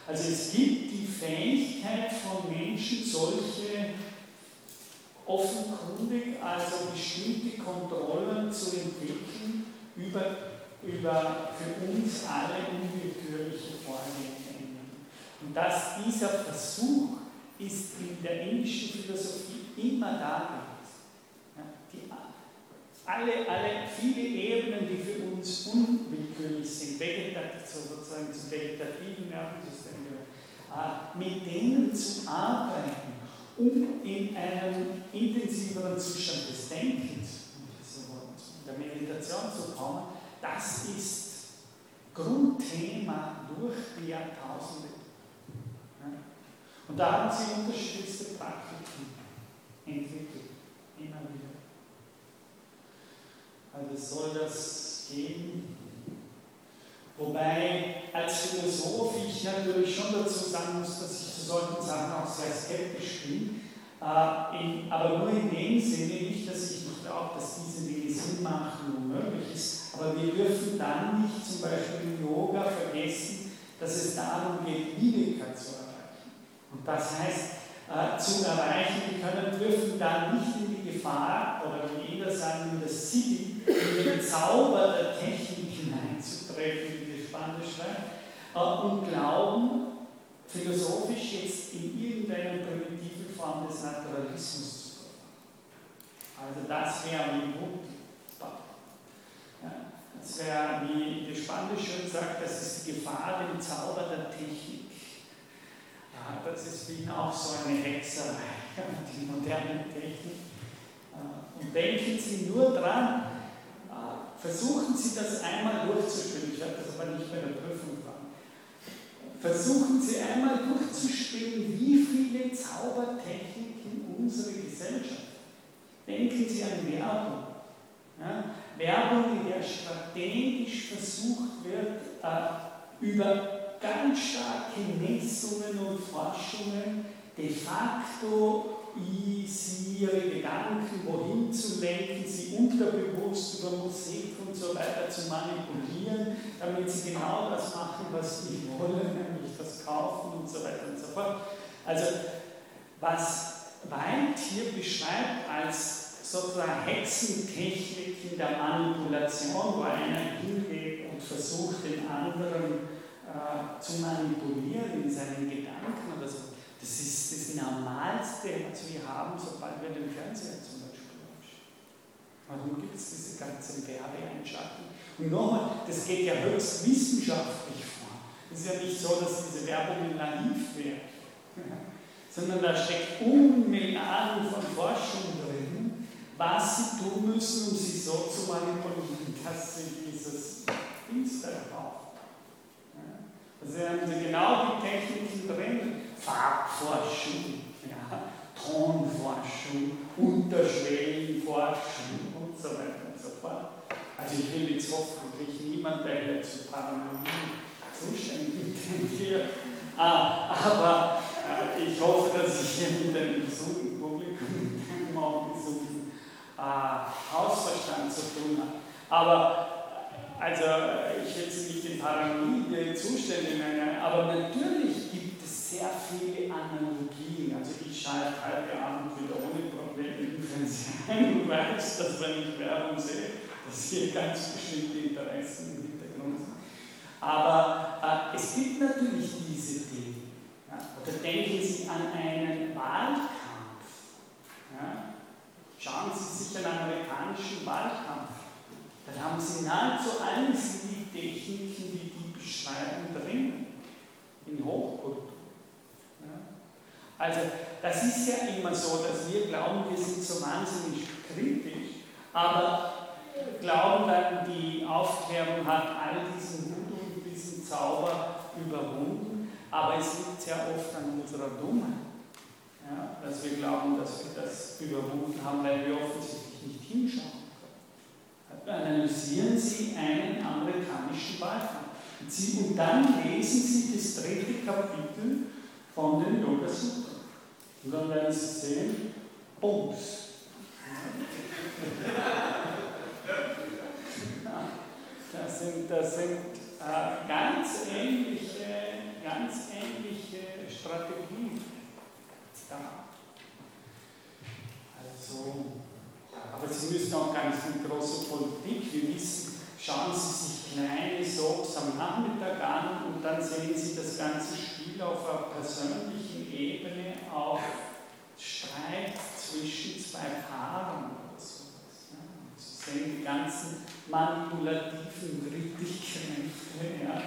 C: Also es gibt die Fähigkeit von Menschen, solche offenkundig, also bestimmte Kontrollen zu entwickeln über, über für uns alle unwillkürliche Vorgänge. Und dass dieser Versuch ist in der indischen Philosophie immer da alle, alle, viele Ebenen, die für uns unwillkürlich sind, vegetativ, sozusagen zum vegetativen Nervensystem, äh, mit denen zu arbeiten, um in einen intensiveren Zustand des Denkens, der Meditation zu kommen, das ist Grundthema durch die Jahrtausende. Und da haben sie unterschiedlichste Praktiken entwickelt, immer wieder. Also soll das geben. Wobei als Philosoph ich natürlich schon dazu sagen muss, dass ich solchen Sachen auch sehr skeptisch bin. Äh, in, aber nur in dem Sinne nicht, dass ich nicht glaube, dass diese Dinge Sinn machen und möglich ist. Aber wir dürfen dann nicht zum Beispiel im Yoga vergessen, dass es darum geht, Viveka zu erreichen. Und das heißt, äh, zu erreichen, wir können, dürfen dann nicht in die Gefahr, oder wie jeder sagen, in das City, in den Zauber der Technik hineinzutreten, wie die Spanisch schreibt, äh, und glauben, philosophisch jetzt in irgendeiner primitiven Form des Naturalismus zu verfahren. Also das wäre wie Wut. Ja, das wäre, wie die Spanische sagt, das ist die Gefahr dem Zauber der Technik. Ja, das ist ihn auch so eine Hexerei, die moderne Technik. Äh, und denken Sie nur dran, äh, versuchen Sie das einmal durchzuspielen. Ich werde das aber nicht bei der Prüfung. Versuchen Sie einmal durchzuspielen, wie viele Zaubertechniken unsere Gesellschaft. Denken Sie an Werbung. Ja? Werbung, in der strategisch versucht wird, äh, über ganz starke Messungen und Forschungen de facto ihre Gedanken wohin zu lenken, sie unterbewusst über Musik und so weiter zu manipulieren, damit sie genau das machen, was sie wollen, das kaufen und so weiter und so fort. Also was Weint hier beschreibt als sozusagen Hexentechniken der Manipulation, wo einer hingeht und versucht, den anderen äh, zu manipulieren in seinen Gedanken oder so. Das ist das Normalste, was wir haben, sobald wir den Fernseher zum Beispiel anschauen. Warum gibt es diese ganzen Werbeeinschaltungen? Und nochmal, das geht ja höchst wissenschaftlich vor. Es ist ja nicht so, dass diese Werbung naiv wäre, sondern da steckt Unmilliarden von Forschung drin, was sie tun müssen, um sie so zu manipulieren, dass sie dieses Insta kaufen. Also haben sie genau die Techniken drin, Farbforschung, ja, Tonforschung, Unterschwellenforschung und so weiter und so fort. Also ich will jetzt hoffentlich niemand, der hier zu Paranoie zuständig ist, hier. Ah, aber äh, ich hoffe, dass ich hier mit einem im Publikum, mit einem Besuch äh, Hausverstand zu tun habe. Aber also ich will jetzt nicht in paranoide Zustände nennen, aber natürlich gibt es sehr viele Analogien. Also ich schalte heute Abend wieder ohne Probleme im Fernsehen und weiß, dass wenn ich Werbung sehe, dass hier ganz bestimmte Interessen sind. Aber äh, es gibt natürlich diese Dinge. Ja? Oder denken Sie an einen Wahlkampf. Ja? Schauen Sie sich einen amerikanischen Wahlkampf. Da haben Sie nahezu alles die Techniken, die die beschreiben, drin. In Hochkultur. Ja? Also, das ist ja immer so, dass wir glauben, wir sind so wahnsinnig kritisch, aber glauben dann, die Aufklärung hat all diesen Zauber überwunden, aber es liegt sehr oft an unserer Dummheit. Ja, dass wir glauben, dass wir das überwunden haben, weil wir offensichtlich nicht hinschauen können. Analysieren Sie einen amerikanischen Wahlkampf. Und dann lesen Sie das dritte Kapitel von den Yoga Sutra. Und dann werden Sie sehen, Bums. Das sind, das sind äh, ganz, ähnliche, ganz ähnliche Strategien da. Also, aber Sie müssen auch gar nicht in große Politik. Wir wissen, schauen Sie sich kleine Soaps am Nachmittag an und dann sehen Sie das ganze Spiel auf einer persönlichen Ebene, auf Streit zwischen zwei Paaren oder sowas. Ja. Sie sehen die ganzen manipulativen Kritikkräfte, ja,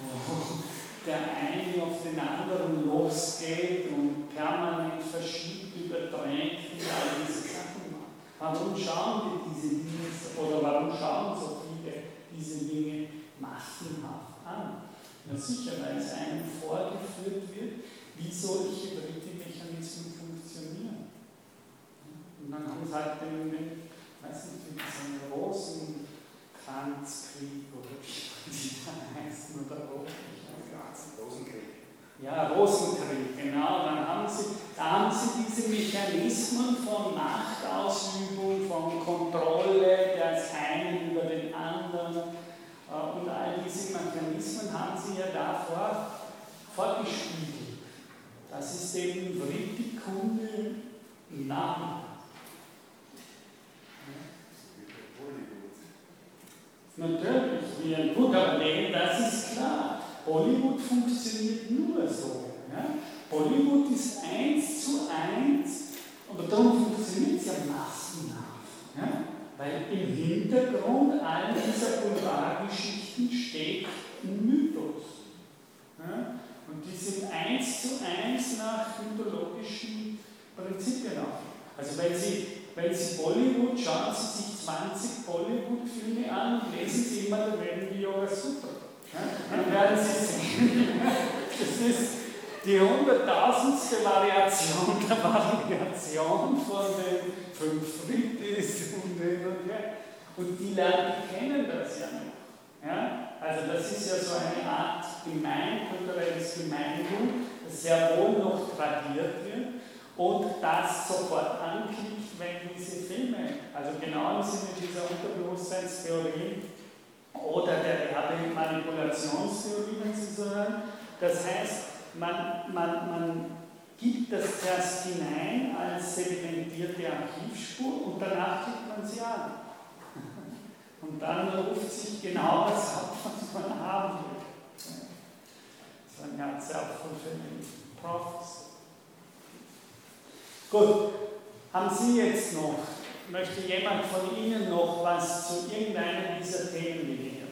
C: wo der eine auf den anderen losgeht und permanent verschiebt, überträgt und all diese Sachen macht. Warum schauen wir diese Dinge oder warum schauen so viele diese Dinge massenhaft an? Na sicher, weil es einem vorgeführt wird, wie solche dritte Mechanismen funktionieren. Und dann sie halt den, weiß nicht, wie diese Rosen Kranzkrieg oder wie die da heißen oder
D: Rosenkrieg.
C: Ja, Rosenkrieg, genau. Dann haben sie, da haben sie diese Mechanismen von Machtausübung, von Kontrolle des einen über den anderen äh, und all diese Mechanismen haben sie ja davor vorgespiegelt. Das ist eben Vritti-Kunde im Natürlich, wie ein guter Leben, das ist klar. Hollywood funktioniert nur so. Ja? Hollywood ist eins zu eins, aber darum funktioniert es ja massenhaft. Ja? Weil im Hintergrund all dieser Boulevardgeschichten steht ein Mythos. Ja? Und die sind eins zu eins nach mythologischen Prinzipien auf. Also wenn Sie, wenn Sie Bollywood, schauen Sie sich 20 Bollywood-Filme an und lesen Sie immer der Wendy Yoga Sutra. Ja? Dann werden Sie sehen, das ist die hunderttausendste Variation der Variation von den fünf Frittis und hin und her. Und die Leute kennen das ja nicht. Ja? Also das ist ja so eine Art gemeinkulturelles Gemeingut, das sehr wohl noch tradiert wird und das sofort anklickt, wenn diese Filme, also genau im Sinne dieser Unterbewusstseinstheorie oder der Manipulationstheorie, wenn Sie so hören, das heißt, man, man, man gibt das zuerst hinein als sedimentierte Archivspur und danach klickt man sie an. Und dann ruft sich genau das ab, was man haben will. Das ist ein ganz self-fulfilling prophecy. Gut, haben Sie jetzt noch, möchte jemand von Ihnen noch was zu irgendeiner dieser Themen, die wir hier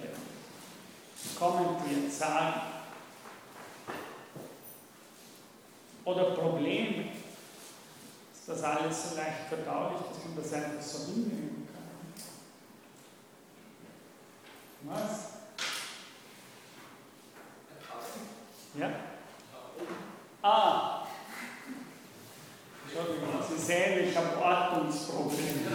C: kommentieren, sagen? Oder Problem? Ist das alles so leicht verdaulich, dass man das einfach so hinnehmen kann? Was? Ja? Ah! Entschuldigung. Ortungsproblem.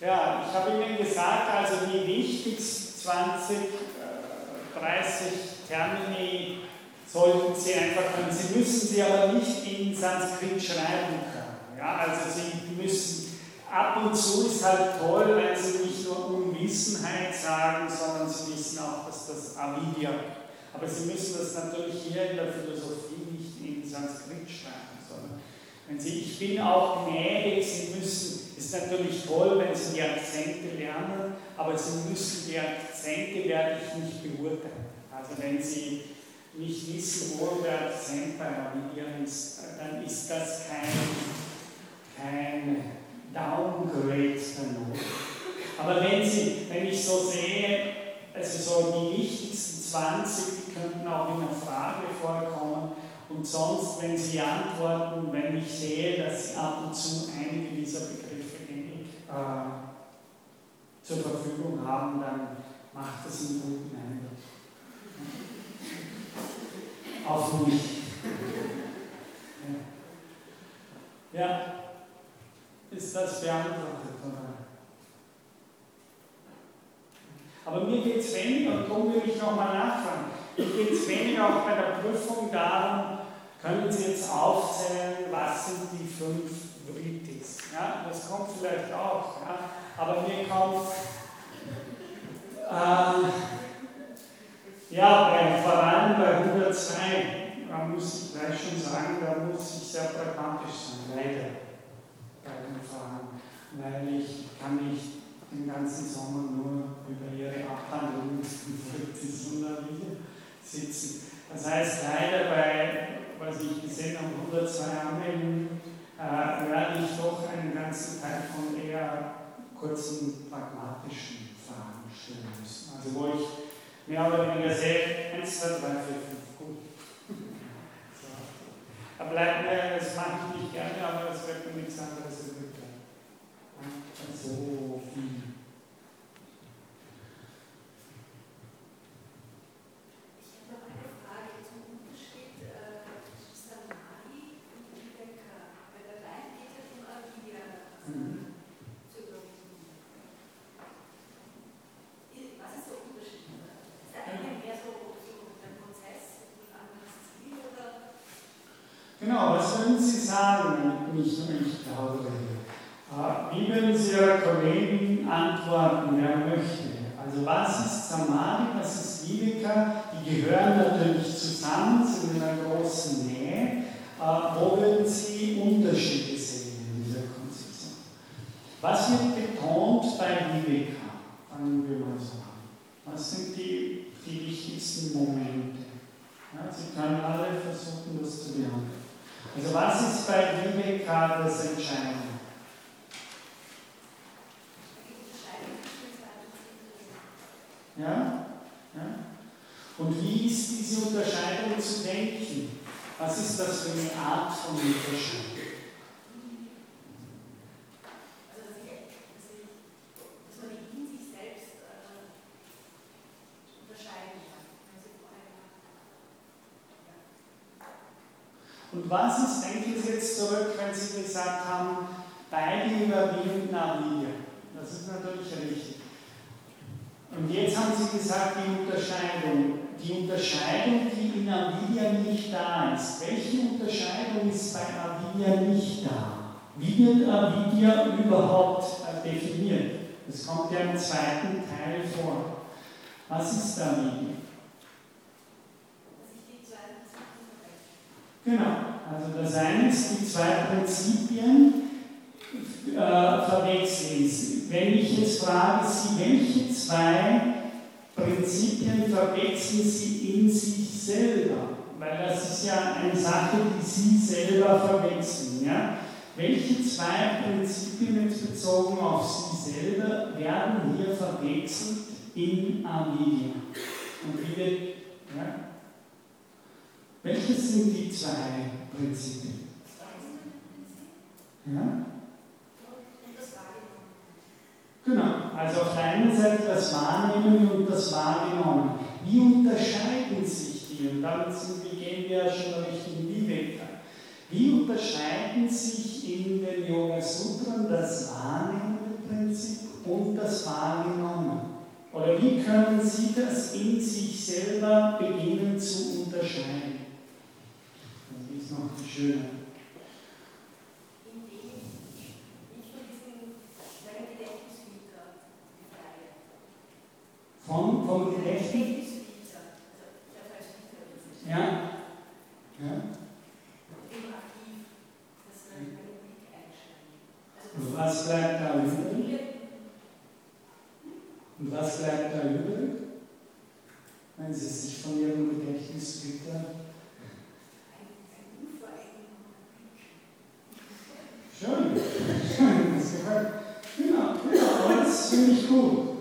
C: Ja, ich habe Ihnen gesagt, also die wichtigsten 20, 30 Termini sollten Sie einfach können. Sie müssen sie aber nicht in Sanskrit schreiben können. Ja, also Sie müssen, ab und zu ist halt toll, wenn Sie nicht nur Unwissenheit sagen, sondern Sie wissen auch, dass das Avidya. Aber Sie müssen das natürlich hier in der Philosophie nicht in Sanskrit schreiben, sondern wenn Sie, ich bin auch gnädig, Sie müssen, ist natürlich toll, wenn Sie die Akzente lernen, aber Sie müssen die Akzente werde ich nicht beurteilen. Also wenn Sie nicht wissen, wo der Akzent bei Navigieren ist, dann ist das kein, kein Downgrade der Not. Aber wenn, Sie, wenn ich so sehe, also so die wichtigsten 20, die könnten auch in einer Frage vorkommen, und sonst, wenn Sie antworten, wenn ich sehe, dass Sie ab und zu einige dieser Begriffe äh, zur Verfügung haben, dann macht das einen guten Eindruck. Auf mich. Ja. Ist das beantwortet, oder? Aber mir geht es weniger, und darum will ich nochmal nachfragen, mir geht es weniger auch bei der Prüfung darum, können Sie jetzt aufzählen, was sind die fünf Vritis? Ja, das kommt vielleicht auch, ja, aber mir kommt, äh, ja, bei, vor allem bei 102, da muss ich gleich schon sagen, da muss ich sehr pragmatisch sein, leider, bei Fragen, weil ich kann nicht den ganzen Sommer nur über ihre Abhandlungen sitzen. Das heißt, leider bei, was ich gesehen habe, 102 Anwendungen, äh, werde ich doch einen ganzen Teil von eher kurzen, pragmatischen Fragen stellen müssen. Also wo ich mehr oder weniger sehe, 1, 2, 3, 4, 5, gut. so. Da bleibt mir, das mache ich nicht gerne, aber es wird mir nichts anderes übrig bleiben. So viel. Genau, was würden Sie sagen, nicht nur ich glaube? Wie würden Sie Ihrer Kollegin antworten, wer möchte? Also was ist Samadhi, was ist Viveka? Die gehören natürlich zusammen, sind in einer großen Nähe. Wo würden Sie Unterschiede sehen in dieser Konzeption? Was wird betont bei Viveka? Fangen wir mal so an. Was sind die, die wichtigsten Momente? Ja, Sie können alle versuchen, das zu beantworten. Also was ist bei Viveka das Entscheidende? Ja? ja? Ist diese Unterscheidung zu denken? Was ist das für eine Art von Unterscheidung? Und was ist, denken Sie jetzt zurück, wenn Sie gesagt haben, beide überwinden Avidia? Das ist natürlich richtig. Und jetzt haben Sie gesagt, die Unterscheidung. Die Unterscheidung, die in Avidia nicht da ist. Welche Unterscheidung ist bei Avidia nicht da? Wie wird Avidia überhaupt definiert? Das kommt ja im zweiten Teil vor. Was ist Avidia? Genau, also das eine ist, die zwei Prinzipien äh, verwechseln. Wenn ich jetzt frage Sie, welche zwei Prinzipien verwechseln Sie in sich selber? Weil das ist ja eine Sache, die Sie selber verwechseln. Ja? Welche zwei Prinzipien jetzt bezogen auf Sie selber werden hier verwechselt in Avidia? Und wie wird, ja? Welches sind die zwei Prinzipien? Ja? Genau, also auf der einen Seite das Wahrnehmen und das Wahrgenommen. Wie unterscheiden sich damit sind, wir gehen wir schon Richtung Viveka. Wie unterscheiden sich in den Yoga Sutren das wahrnehmende Prinzip und das wahrgenommen? Oder wie können Sie das in sich selber beginnen zu unterscheiden? Das ist noch die Von, vom Gedächtnis? Ja. ja. Und was bleibt da übrig? Und was bleibt da übrig? Wenn Sie sich von Ihrem Gedächtnis bitte. Schön, schön, das gefällt. Genau, genau, das finde ich gut.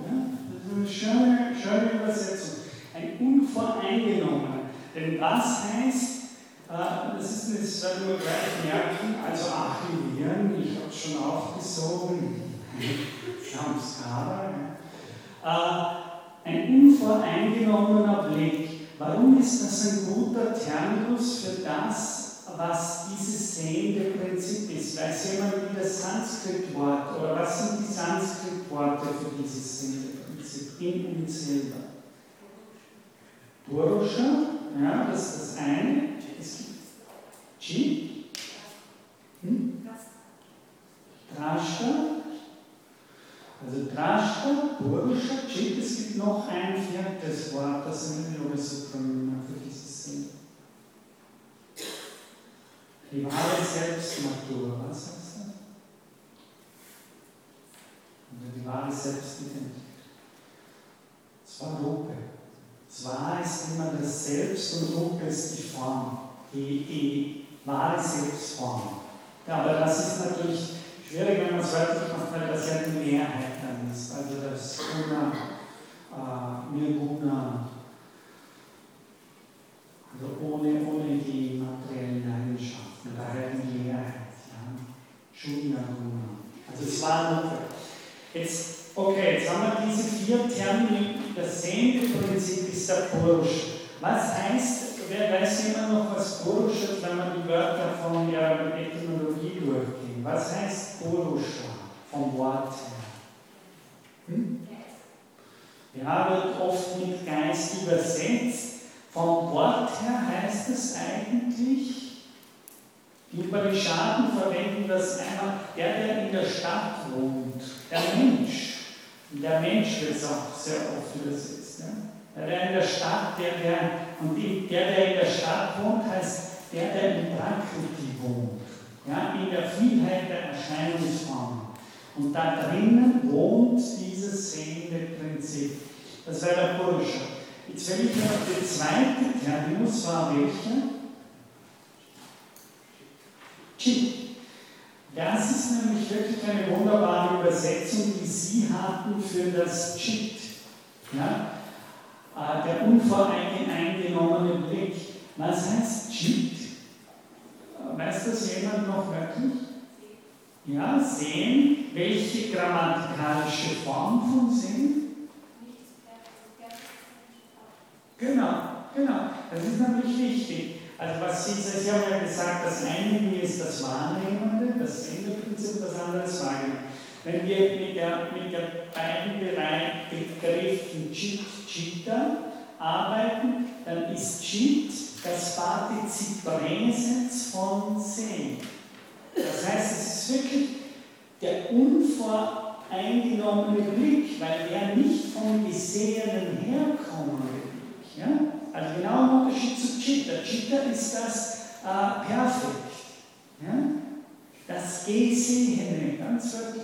C: Das eine schöne, schöne Übersetzung. Ein Unvoreingenommener. Denn was heißt, äh, das ist das werden wir gleich merken, also archivieren, ich habe es schon aufgesogen, Samskara, äh, ein unvoreingenommener Blick. Warum ist das ein guter Terminus für das, was dieses sehende Prinzip ist? Weiß jemand, wie das Sanskrit-Wort oder was sind die Sanskrit-Worte für dieses sehende Prinzip in uns selber? Purusha, ja, das ist das eine. Es gibt Chi, hm? Drashta, also Drashta, Purusha, Chit, es gibt noch ein viertes Wort, das in den Yoga Sutren für dieses Sinn. Die wahre Selbstnatur, was heißt das? Oder die wahre Selbstidentität. Svarupe. Zwar ist immer das Selbst und Rupe ist die Form, die, die wahre Selbstform. Ja, aber das ist natürlich schwierig, wenn man es wörtlich macht, weil das ja die Mehrheit dann ist. Also das Guna, äh, Nirguna, also ohne, ohne die materiellen Eigenschaften, daher die Mehrheit. Ja. Shunya Guna. Also es war Rupe. Jetzt Okay, jetzt haben wir diese vier Termini. Das sehende Prinzip ist der Purush. Was heißt, wer weiß jemand noch, was Purush ist, wenn man die Wörter von der Etymologie durchgehen? Was heißt Purusha vom Wort her? Hm? Ja, wird oft mit Geist übersetzt. Vom Wort her heißt es eigentlich, die Upanishaden verwenden das einmal, der, der in der Stadt wohnt, der Mensch. Der Mensch wird auch sehr oft übersetzt. Ja? Der in der Stadt, der, der, und der, der in der Stadt wohnt, heißt der, der in Prakriti wohnt. Ja? In der Vielheit der Erscheinungsformen. Und da drinnen wohnt dieses sehende Prinzip. Das wäre der Purusha. Jetzt will ich noch der zweite Terminus war welcher? Chit. Das ist nämlich wirklich eine wunderbare Übersetzung, die Sie hatten für das Chit. Ja? Äh, der unvoreingenommene Blick. Was heißt Chit? Äh, weiß das jemand noch wirklich? Ja, sehen. Welche grammatikalische Form von sehen? Genau, genau. Das ist natürlich wichtig. Also was Sie, Sie haben ja gesagt, das eine ist das Wahrnehmende, das Sendeprinzip, das andere ist Wahrnehmende. Wenn wir mit der, mit der beiden Begriffen Chit, Chitta arbeiten, dann ist Chit das Partizip Präsens von Sehen. Das heißt, es ist wirklich der unvoreingenommene Blick, weil er nicht vom Gesehenen herkommende Blick. Ja? Also genau im Unterschied zu Chitta. Chitta ist das äh, Perfekt. Ja? Das Gesehene, ganz wörtlich.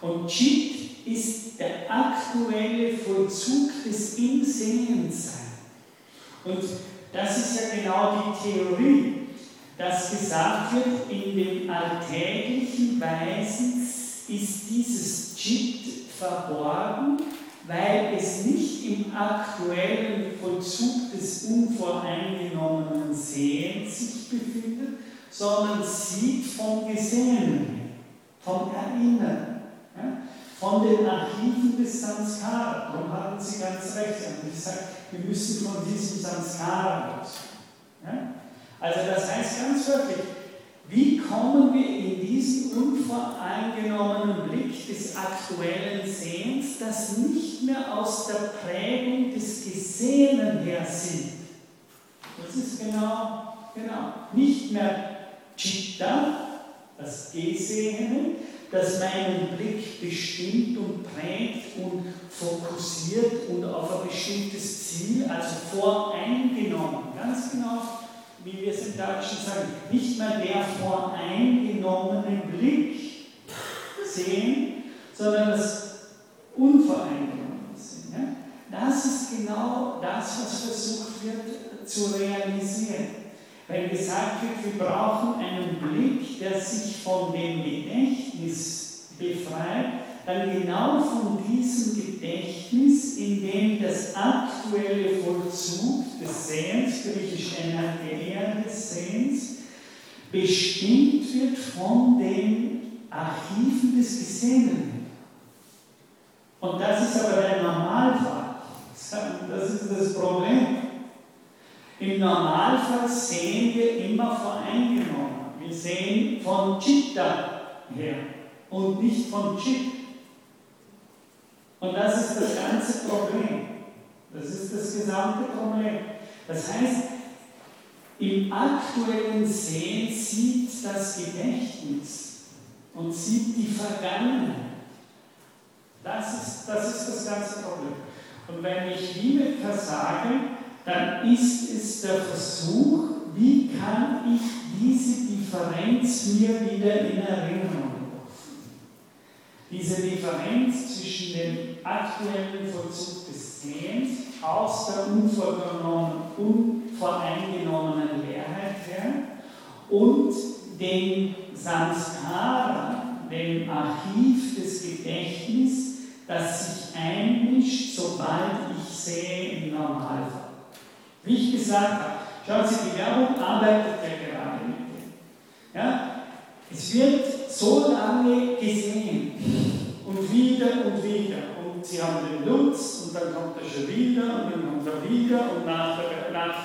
C: Und Chit ist der aktuelle Vollzug des Im-Sehen-Sein. Und das ist ja genau die Theorie, dass gesagt wird, in den alltäglichen Weisen ist dieses Chit verborgen weil es nicht im aktuellen Vollzug des unvoreingenommenen Sehens sich befindet, sondern sieht vom Gesehenen, vom Erinnern, ja, von den Archiven des Samskara. Darum hatten Sie ganz recht. Sie haben gesagt, wir müssen von diesem Samskara los. Ja? Also das heißt ganz wörtlich, wie kommen wir in diesen unvoreingenommenen Blick des aktuellen Sehens, das nicht mehr aus der Prägung des Gesehenen her sieht? Das ist genau, genau, nicht mehr Chitta, das Gesehene, das meinen Blick bestimmt und prägt und fokussiert und auf ein bestimmtes Ziel, also voreingenommen, ganz genau, wie wir es im Deutschen sagen, nicht mehr der voreingenommene Blick sehen, sondern das unvoreingenommene Sehen. Ja? Das ist genau das, was versucht wird zu realisieren. Wenn gesagt wird, wir brauchen einen Blick, der sich von dem Gedächtnis befreit, dann genau von diesem Gedächtnis, in dem das aktuelle Vollzug des Sehens, griechisch des Sehens, bestimmt wird von den Archiven des Gesehenen. Und das ist aber der Normalfall. Das ist das Problem. Im Normalfall sehen wir immer voreingenommen. Wir sehen von Chitta her und nicht von Chit. Und das ist das ganze Problem. Das ist das gesamte Problem. Das heißt, im aktuellen Sehen sieht das Gedächtnis und sieht die Vergangenheit. Das ist das, ist das ganze Problem. Und wenn ich Viveka sage, dann ist es der Versuch, wie kann ich diese Differenz mir wieder in Erinnerung. Diese Differenz zwischen dem aktuellen Vollzug des Sehens aus der unvoreingenommenen Leerheit her und dem Samskara, dem Archiv des Gedächtnisses, das sich einmischt, sobald ich sehe im Normalfall. Wie ich gesagt habe, schauen Sie, die Werbung arbeitet ja gerade mit dem. Ja? Es wird so lange gesehen und wieder und wieder. Und Sie haben den Lutz und dann kommt er schon wieder und dann kommt er wieder und nach, nach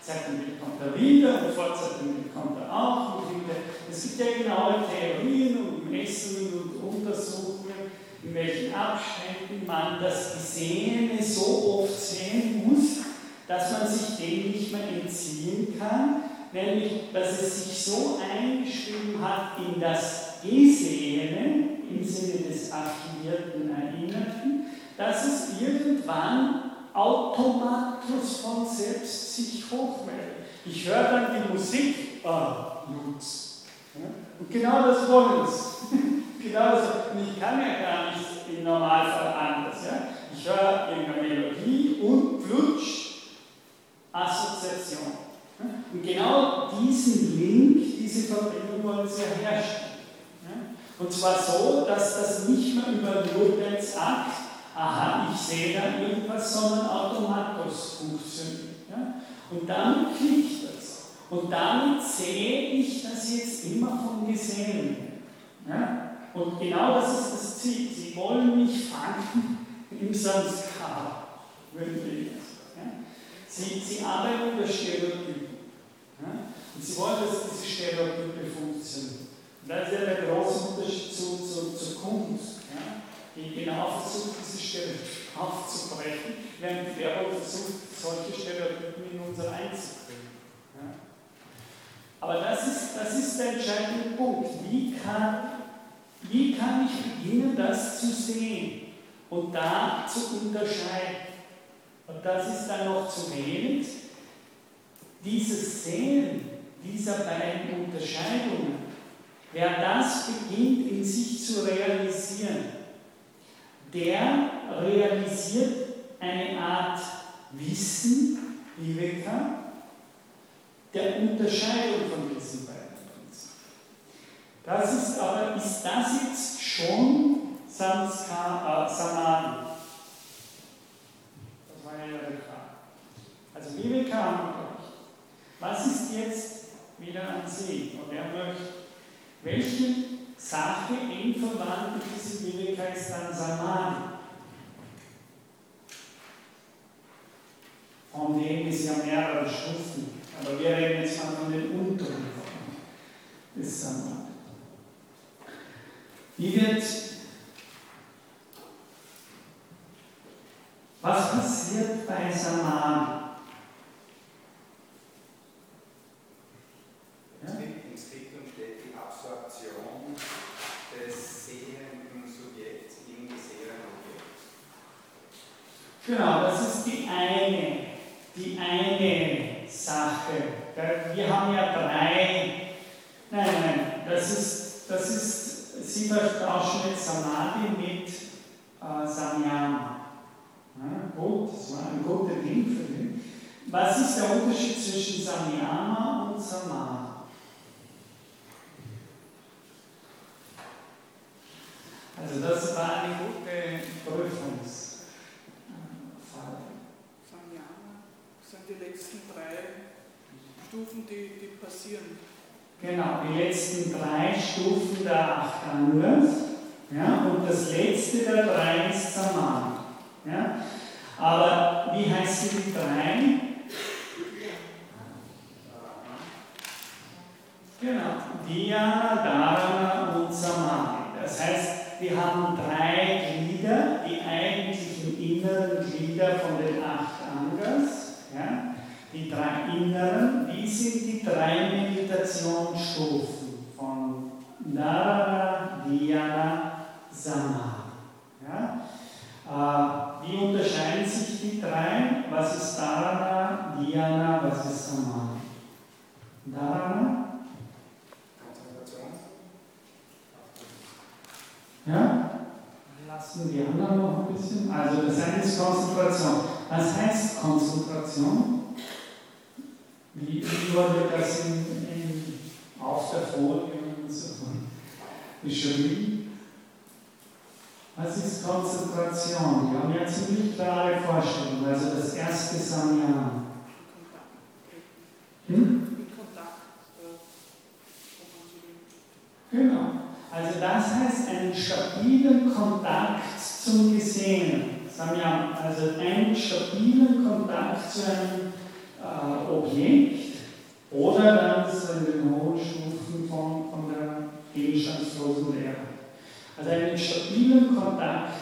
C: Zeitpunkt kommt er wieder und vor Zeitpunkt kommt er auch. Und wieder. Es gibt ja genaue Theorien und Messungen und Untersuchungen, in welchen Abständen man das Gesehene so oft sehen muss, dass man sich dem nicht mehr entziehen kann, nämlich dass es sich so eingeschrieben hat in das Gesehene, im Sinne des archivierten Erinnerten, dass es irgendwann automatisch von selbst sich hochmeldet. Ich höre dann die Musik, ah, Lutz. Und genau das wollen sie. genau das. Ich kann ja gar nicht im Normalfall anders. Ja? Ich höre irgendeine Melodie und flutsch. Und genau diesen Link, diese Verbindung wollen sie herstellen. Und zwar so, dass das nicht mehr über Notens Akt, aha, ich sehe da irgendwas, sondern automatisch funktioniert. Und damit klickt das. Und damit sehe ich das jetzt immer vom Gesehenen. Und genau das ist das Ziel. Sie wollen mich fangen im Sanskar, würde ich Sie, sie arbeiten über Stereotypen. Und sie wollen, dass diese Stereotype funktionieren. Und das ist ja der große Unterschied zu, zu, zur Kunst, ja? die genau versucht, diese Stereotype aufzubrechen, während Werbung versucht, solche Stereotypen in unser einzubringen. Ja? Aber das ist, das ist der entscheidende Punkt. Wie kann, wie kann ich beginnen, das zu sehen und da zu unterscheiden? Und das ist dann noch zu wenig. Dieses Sehen dieser beiden Unterscheidungen, wer das beginnt in sich zu realisieren, der realisiert eine Art Wissen, Viveka, der Unterscheidung von diesen beiden Prinzipien. Das ist aber, ist das jetzt schon Samskara, äh, Samadhi? eine Frage. Also Viveka haben wir durch. Was ist jetzt wieder an See? Und er möchte, welchen Sache eng verwandt mit diesem dann Samadhi. Von dem ist ja mehrere Stufen. Aber wir reden jetzt mal von den unteren Formen des Samadhi. Wie wird, was passiert bei Samadhi?
D: Im Skriptum steht die Absorption des sehenden Subjekts im gesehenen Objekt.
C: Genau, das ist die eine, die eine Sache. Wir haben ja drei, nein, nein, das ist, das ist Sie vertauschen jetzt Samadhi mit äh, Samyama. Ja, gut, das war ein guter Ding für ihn. Was ist der Unterschied zwischen Samyama und Samadhi? Also das war eine gute Prüfungsfrage.
E: Samyama sind die letzten drei Stufen, die, die passieren.
C: Genau, die letzten drei Stufen der acht Angas. Ja, und das letzte der drei ist Samadhi. Ja, aber wie heißen die drei? Genau, Dhyana, Dharana und Samadhi. Das heißt, wir haben drei Glieder, die eigentlichen inneren Glieder von den acht Angas. Die drei inneren, wie sind die drei Meditationsstufen von Dharana, Dhyana, Samadhi? Ja? Äh, wie unterscheiden sich die drei? Was ist Dharana, Dhyana, was ist Samadhi? Dharana? Ja? Lassen die anderen noch ein bisschen. Also das eine ist Konzentration. Was heißt Konzentration? Wie, wurde das in, in, auf der Folie so beschrieben? Was ist Konzentration? Wir haben ja ziemlich klare Vorstellungen. Also das erste Samyama. Hm? Genau. Also das heißt einen stabilen Kontakt zum Gesehenen. Samyam, also einen stabilen Kontakt zu einem äh, Objekt oder dann in den hohen Stufen von, von der gegenstandslosen Lehre. Also einen stabilen Kontakt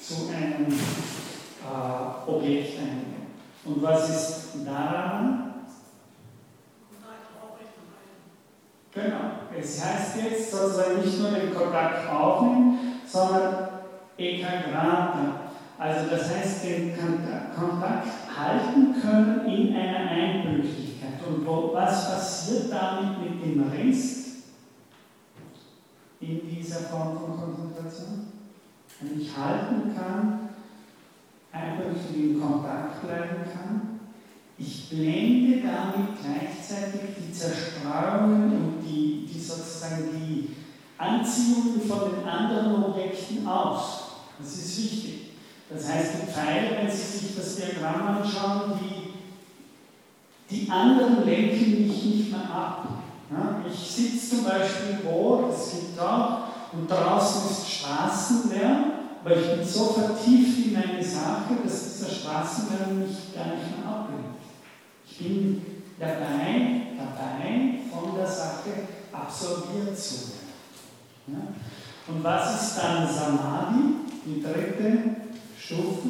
C: zu einem äh, Objekt einnehmen. Und was ist daran? Genau. Es heißt jetzt sozusagen nicht nur den Kontakt aufnehmen, sondern Ekagrata. Also das heißt, den Kontakt halten können in einer Einbüchtigkeit. Und wo, was passiert damit mit dem Rest in dieser Form von Konzentration? Wenn ich halten kann, einbüchtig in Kontakt bleiben kann, ich blende damit gleichzeitig die Zerstreuungen und die, die sozusagen die Anziehungen von den anderen Objekten aus. Das ist wichtig. Das heißt, die Pfeile, wenn Sie sich das Diagramm anschauen, die, die anderen lenken mich nicht mehr ab. Ja, ich sitze zum Beispiel wo, das gibt auch, und draußen ist Straßenlärm, aber ich bin so vertieft in meine Sache, dass dieser Straßenlärm mich gar nicht mehr ablenkt. Ich bin dabei, dabei, von der Sache absorbiert zu werden. Ja? Und was ist dann Samadhi, die dritte Stufe?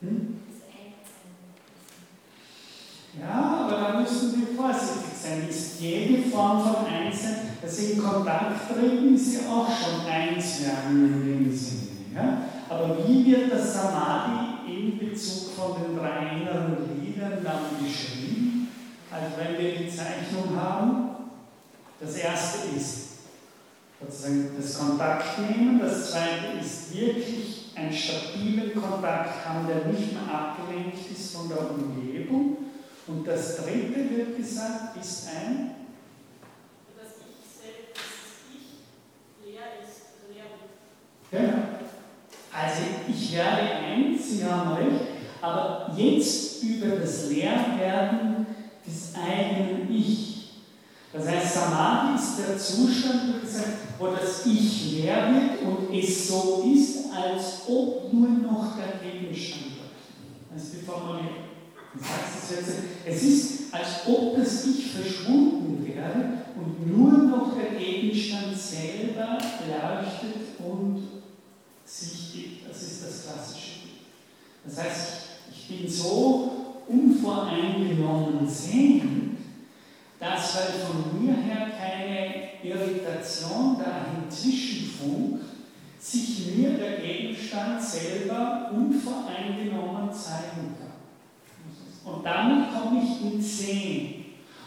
C: Hm? Ja, aber da müssen wir vorsichtig sein. Jede Form von Einssein, das in Kontakt treten, ist ja auch schon Sinne. Ja? Aber wie wird das Samadhi in Bezug von den drei inneren Dann beschrieben? Also wenn wir die Zeichnung haben, das erste ist sozusagen das Kontaktnehmen, das zweite ist wirklich einen stabilen Kontakt haben, der nicht mehr abgelenkt ist von der Umgebung. Und das dritte wird gesagt, ist ein
F: Das Ich selbst, das Ich leer ist, leer wird.
C: Genau. Also ich werde eins, Sie haben recht, aber jetzt über das Leerwerden des eigenen Ich. Das heißt, Samadhi ist der Zustand, wo das Ich leer wird und es so ist, als ob nur noch der Gegenstand wird. Das ist die Formulierung. Es ist, als ob das Ich verschwunden wäre und nur noch der Gegenstand selber leuchtet und sich gibt. Das ist das klassische. Das heißt, ich bin so unvoreingenommen sehend, dass weil von mir her keine Irritation dahin zwischenfunkt, sich mir der Gegenstand selber unvoreingenommen zeigen kann. Und damit komme ich in Sehen.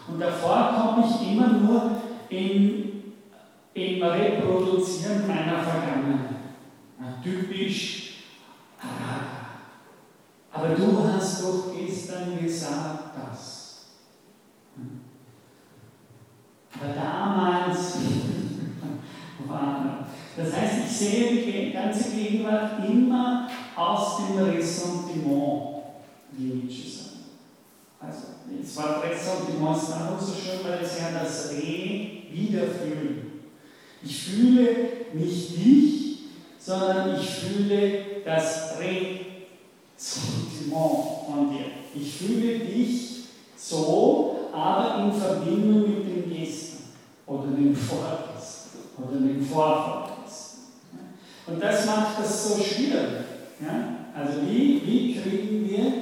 C: Und davor komme ich immer nur in, im Reproduzieren meiner Vergangenheit. Typisch Araga. Aber du hast doch gestern gesagt das. Aber damals war das heißt, ich sehe die ganze Gegenwart immer aus dem Ressentiment, wie Nietzsche sagt. Also, das Wort Ressentiment ist auch so schön, weil es ja das Re wiederfühlen. Ich fühle nicht dich, sondern ich fühle das Ressentiment von dir. Ich fühle dich so, aber in Verbindung mit dem Gestern oder dem Vorgestern oder dem Vorvorgestern. Und das macht das so schwierig. Ja? Also wie, wie kriegen wir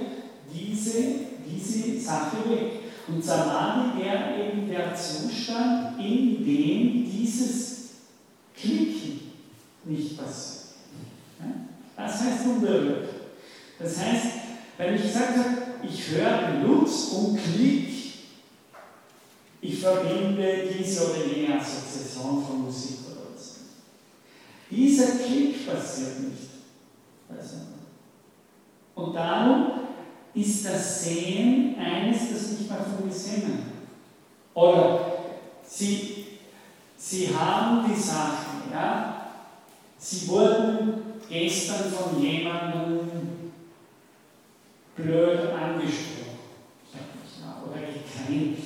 C: diese, diese Sache weg? Und Samadhi wäre eben der Zustand, in dem dieses Klicken nicht passiert. Ja? Das heißt unberührt. Das heißt, wenn ich gesagt habe, ich höre Lutz und Klick, ich verbinde diese oder jene Assoziation von Musik dieser Klick passiert nicht. Und darum ist das Sehen eines, das nicht mehr von Sinnen. Oder sie, sie haben die Sachen, ja, sie wurden gestern von jemandem blöd angesprochen oder gekränkt.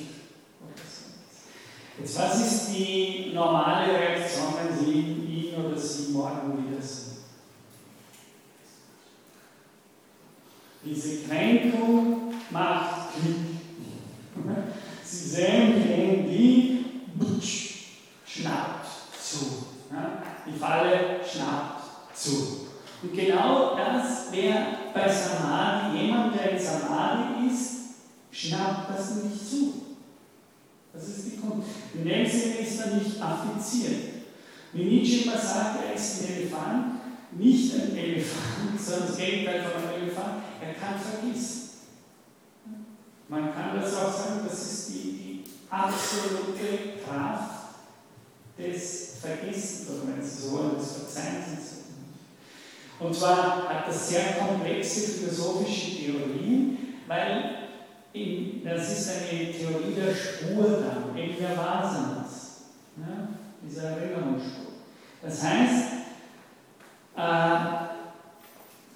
C: Jetzt, was ist die normale Reaktion, wenn Sie ihn oder sie morgen wiedersehen. Diese Kränkung macht Klick. Sie sehen den, die schnappt zu. Die Falle schnappt zu. Und genau das wäre bei Samadhi, schnappt das nicht zu. Das ist die Kunst. In dem Sinne ist er nicht affiziert. Wie Nietzsche immer sagt, er ist ein Elefant, nicht ein Elefant, sondern das Gegenteil von einem Elefant, er kann vergessen. Man kann das auch sagen, das ist die, die absolute Kraft des Vergessens, oder wenn Sie so wollen, des Verzeihens. Und zwar hat das sehr komplexe philosophische Theorien, weil in, das ist eine Theorie der Spur dann, eben der Vasanas. Ja? dieser Erinnerungsspur. Das heißt, äh,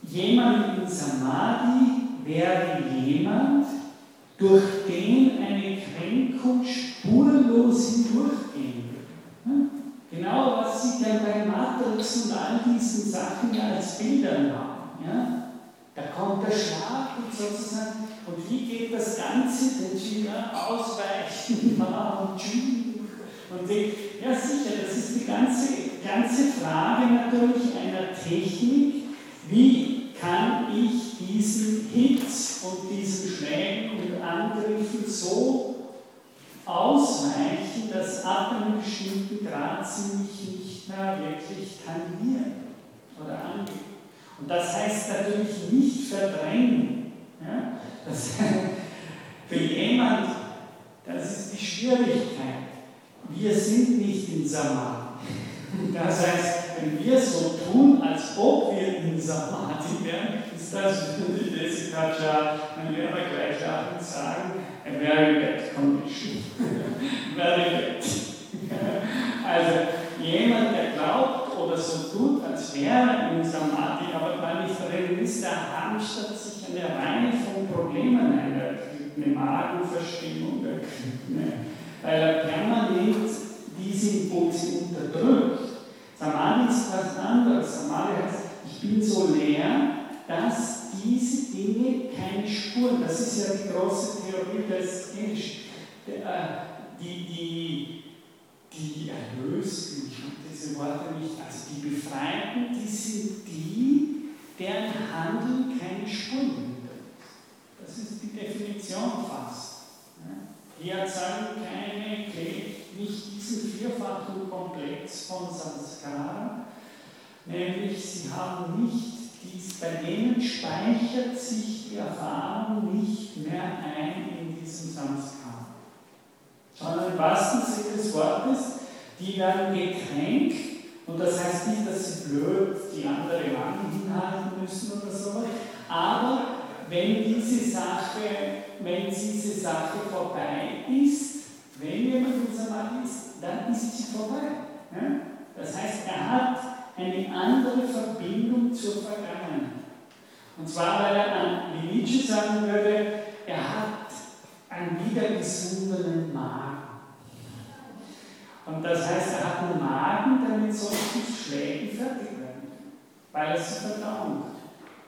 C: jemand in Samadhi wäre jemand, durch den eine Kränkung spurlos hindurchgehen würde. Genau, was Sie dann bei Matrix und all diesen Sachen als Bilder haben. Ja? Da kommt der Schlag und sozusagen, und wie geht das Ganze, den China ausweichen, und und die, ja sicher, das ist die ganze, ganze Frage natürlich einer Technik, wie kann ich diesen Hits und diesen Schlägen und Angriffen so ausweichen, dass ab einem bestimmten Grad sie mich nicht mehr wirklich tangieren oder angehen. Und das heißt natürlich nicht verdrängen. Ja? Das, für jemand, das ist die Schwierigkeit wir sind nicht in Samadhi. Das heißt, wenn wir so tun, als ob wir in Samadhi wären, ist das, wie Jessica Cha, mein Lehrer gleich lachend sagen, a very bad condition. very bad. Also jemand, der glaubt oder so tut, als wäre ein Samadhi, aber weil nicht drin ist, der anstatt eine Reihe von Problemen einleitet, eine Magenverstimmung, eine, weil er permanent diese Impulse unterdrückt. Samadhi ist was anderes. Samadhi heißt, ich bin so leer, dass diese Dinge keine Spuren, das ist ja die große Theorie des Englisch, äh, die, die, die Erlösten, ich habe diese Worte nicht, also die Befreiten, die sind die, deren Handeln keine Spuren hinterlässt. Das ist die Definition fast. Die erzeugen keine, nicht diesen vierfachen Komplex von Sanskara, nämlich sie haben nicht dies, bei denen speichert sich die Erfahrung nicht mehr ein in diesem Samskara, sondern im wahrsten Sinne des Wortes, die werden gekränkt und das heißt nicht, dass sie blöd die andere Wand hinhalten müssen oder so, aber wenn diese Sache, wenn diese Sache vorbei ist, wenn jemand Samadhi ist, dann ist sie vorbei. Das heißt, er hat eine andere Verbindung zur Vergangenheit. Und zwar, weil er an, wie Nietzsche sagen würde, er hat einen wiedergesundenen Magen. Und das heißt, er hat einen Magen, damit solche Schläge fertig werden, weil er sie verdauen kann.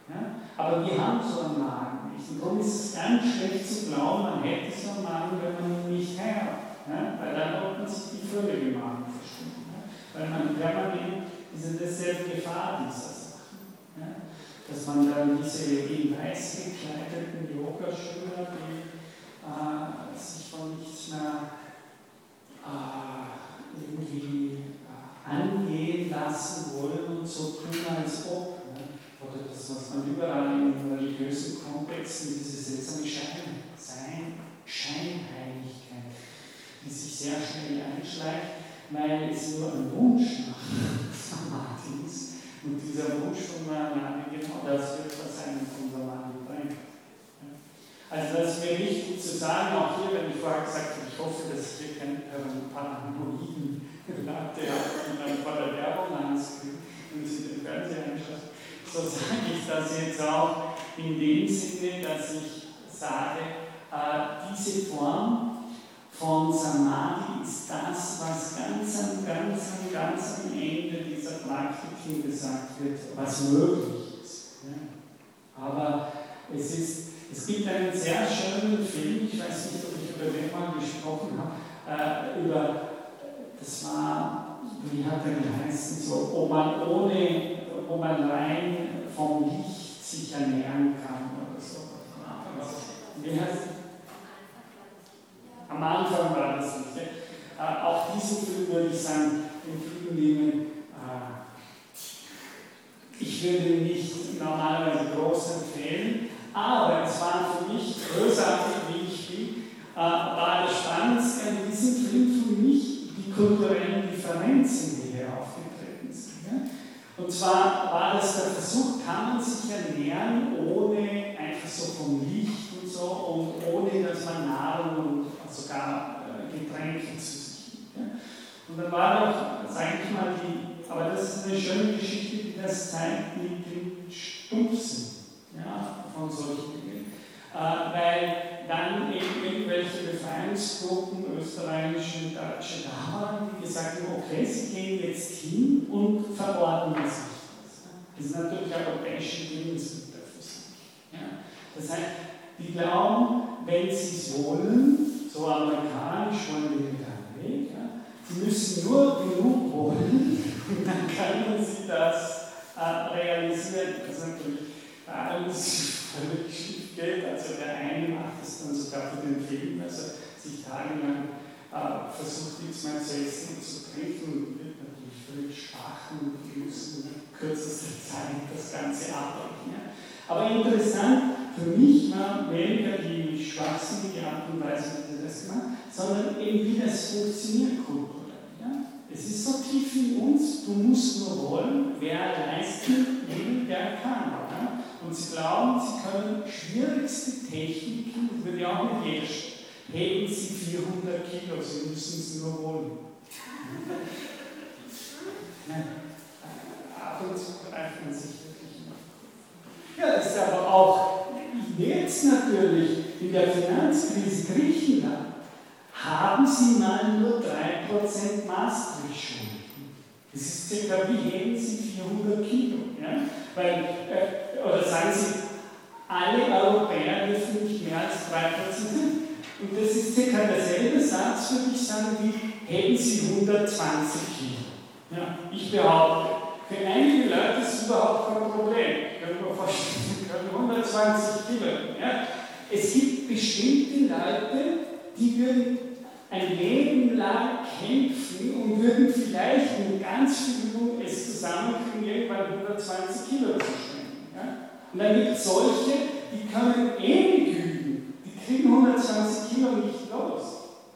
C: Ja? Aber wir haben so einen Magen nicht. Und darum ist es ganz schlecht zu glauben, man hätte so einen Magen, wenn man ihn nicht hat. Ja? Weil dann hat man sich die Vögel im Magen verschwunden. Ja? Weil man permanent diese dasselbe Gefahr dieser Sachen. Ja? Dass man dann diese in weiß gekleideten Yogaschüler, die äh, sich von nichts mehr äh, irgendwie äh, angehen lassen wollen und so tun, als ob. Ne? Oder das, was man überall in religiösen Kontexten, diese seltsame Schein, Sein, Scheinheiligkeit, die sich sehr schnell einschleicht, weil es nur ein Wunsch nach Samadhi ist. Und dieser Wunsch von Samadhi, genau das wird, was einen von Samadhi bringt. Also das ist mir wichtig zu sagen, auch hier, wenn ich vorher gesagt habe, ich hoffe, dass hier kein paranoiden Latte hat und dann vor der Werbung anskriegt und sie den Fernseher anschaut. So sage ich das jetzt auch in dem Sinne, dass ich sage, äh, diese Form von Samadhi ist das, was ganz am, ganz am, ganz am Ende dieser Praktik gesagt wird, was möglich ist. Ja. Aber es ist es gibt einen sehr schönen Film, ich weiß nicht, ob ich über den mal gesprochen habe, äh, über, das war, wie hat er geheißen, so, ob man ohne, ob man rein vom Licht sich ernähren kann oder so. Am Anfang war das nicht. Äh, auch diesen Film würde ich sagen, den Film nehmen. Äh, ich würde nicht normalerweise groß empfehlen, aber es war für mich großartig, wie ich bin, äh, war das Spannendste an diesem Film für mich die kulturellen Differenzen, die hier aufgetreten sind. Ja? Und zwar war das der Versuch, kann man sich ernähren ohne einfach so vom Licht und so und ohne, dass man Nahrung und sogar äh, Getränke zu sich. Ja? Und dann war doch, sage ich mal, die, aber das ist eine schöne Geschichte, die das zeigt mit dem Stumpfsinn ja, von solchen Dingen. Äh, weil dann eben irgendwelche Befreiungsgruppen, österreichische, deutsche, da waren, die gesagt haben, okay, sie gehen jetzt hin und verordnen sich das. Das ist natürlich europäische Lebensmittel für sie. Ja. Das heißt, die glauben, wenn sie es wollen, so amerikanisch wollen wir den Weg, ja, sie müssen nur genug wollen und dann können sie das äh, realisieren. Das ist natürlich alles völlig schief geht. Also der eine macht es dann sogar für den Film, also sich tagelang äh, versucht nichts mehr zu und wird natürlich völlig schwach und muss in kürzester Zeit das Ganze abbrechen. Ja. Aber interessant für mich war weniger die schwachsinnige Art und Weise, wie das gemacht sondern eben wie das funktioniert kulturell. Ja. Es ist so tief in uns, du musst nur wollen, wer leisten will, der kann und sie glauben, sie können schwierigste Techniken, das würde ich auch nicht jeder heben sie 400 Kilo, sie müssen es nur holen. Ab und zu greift man sich wirklich nach. Ja, das ist aber auch jetzt natürlich in der Finanzkrise Griechenland haben sie mal nur 3% Maastricht-Schulden. Das ist circa, wie heben sie 400 Kilo? Ja? Weil äh, oder sagen sie, alle Europäer dürfen nicht mehr als 3% sind. Und das ist circa derselbe Satz, würde ich sagen, wie heben sie 120 Kilo. Ja? Ich behaupte, für einige Leute ist es überhaupt kein Problem. Können wir vorstellen, können 120 Kilo. Ja? Es gibt bestimmte Leute, die würden ein Leben lang kämpfen und würden vielleicht mit ganz viel Übung es zusammenkriegen, irgendwann 120 Kilo zu schwimmen. Und dann gibt es solche, die können ewig üben, die kriegen 120 Kilo nicht los.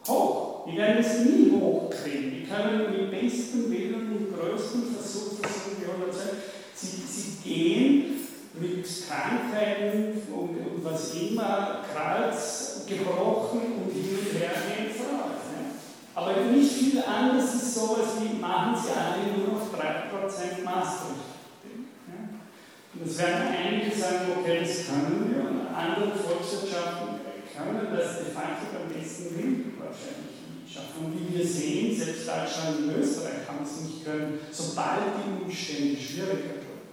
C: Hoch. Die werden es nie hochkriegen. Die können mit bestem Willen und größtem Versuch versuchen, die 120 sie, sie gehen mit Krankheiten und, und was immer, Kreuz gebrochen und hin und her gehen voraus. Ne? Aber nicht viel anders ist sowas wie, machen sie alle nur noch 3% Maastricht. Es werden einige sagen, okay, das können wir, und andere Volkswirtschaften können das de facto am besten hin wahrscheinlich schaffen. Und wie wir sehen, selbst Deutschland und Österreich haben es nicht können, sobald die Umstände schwieriger wurden.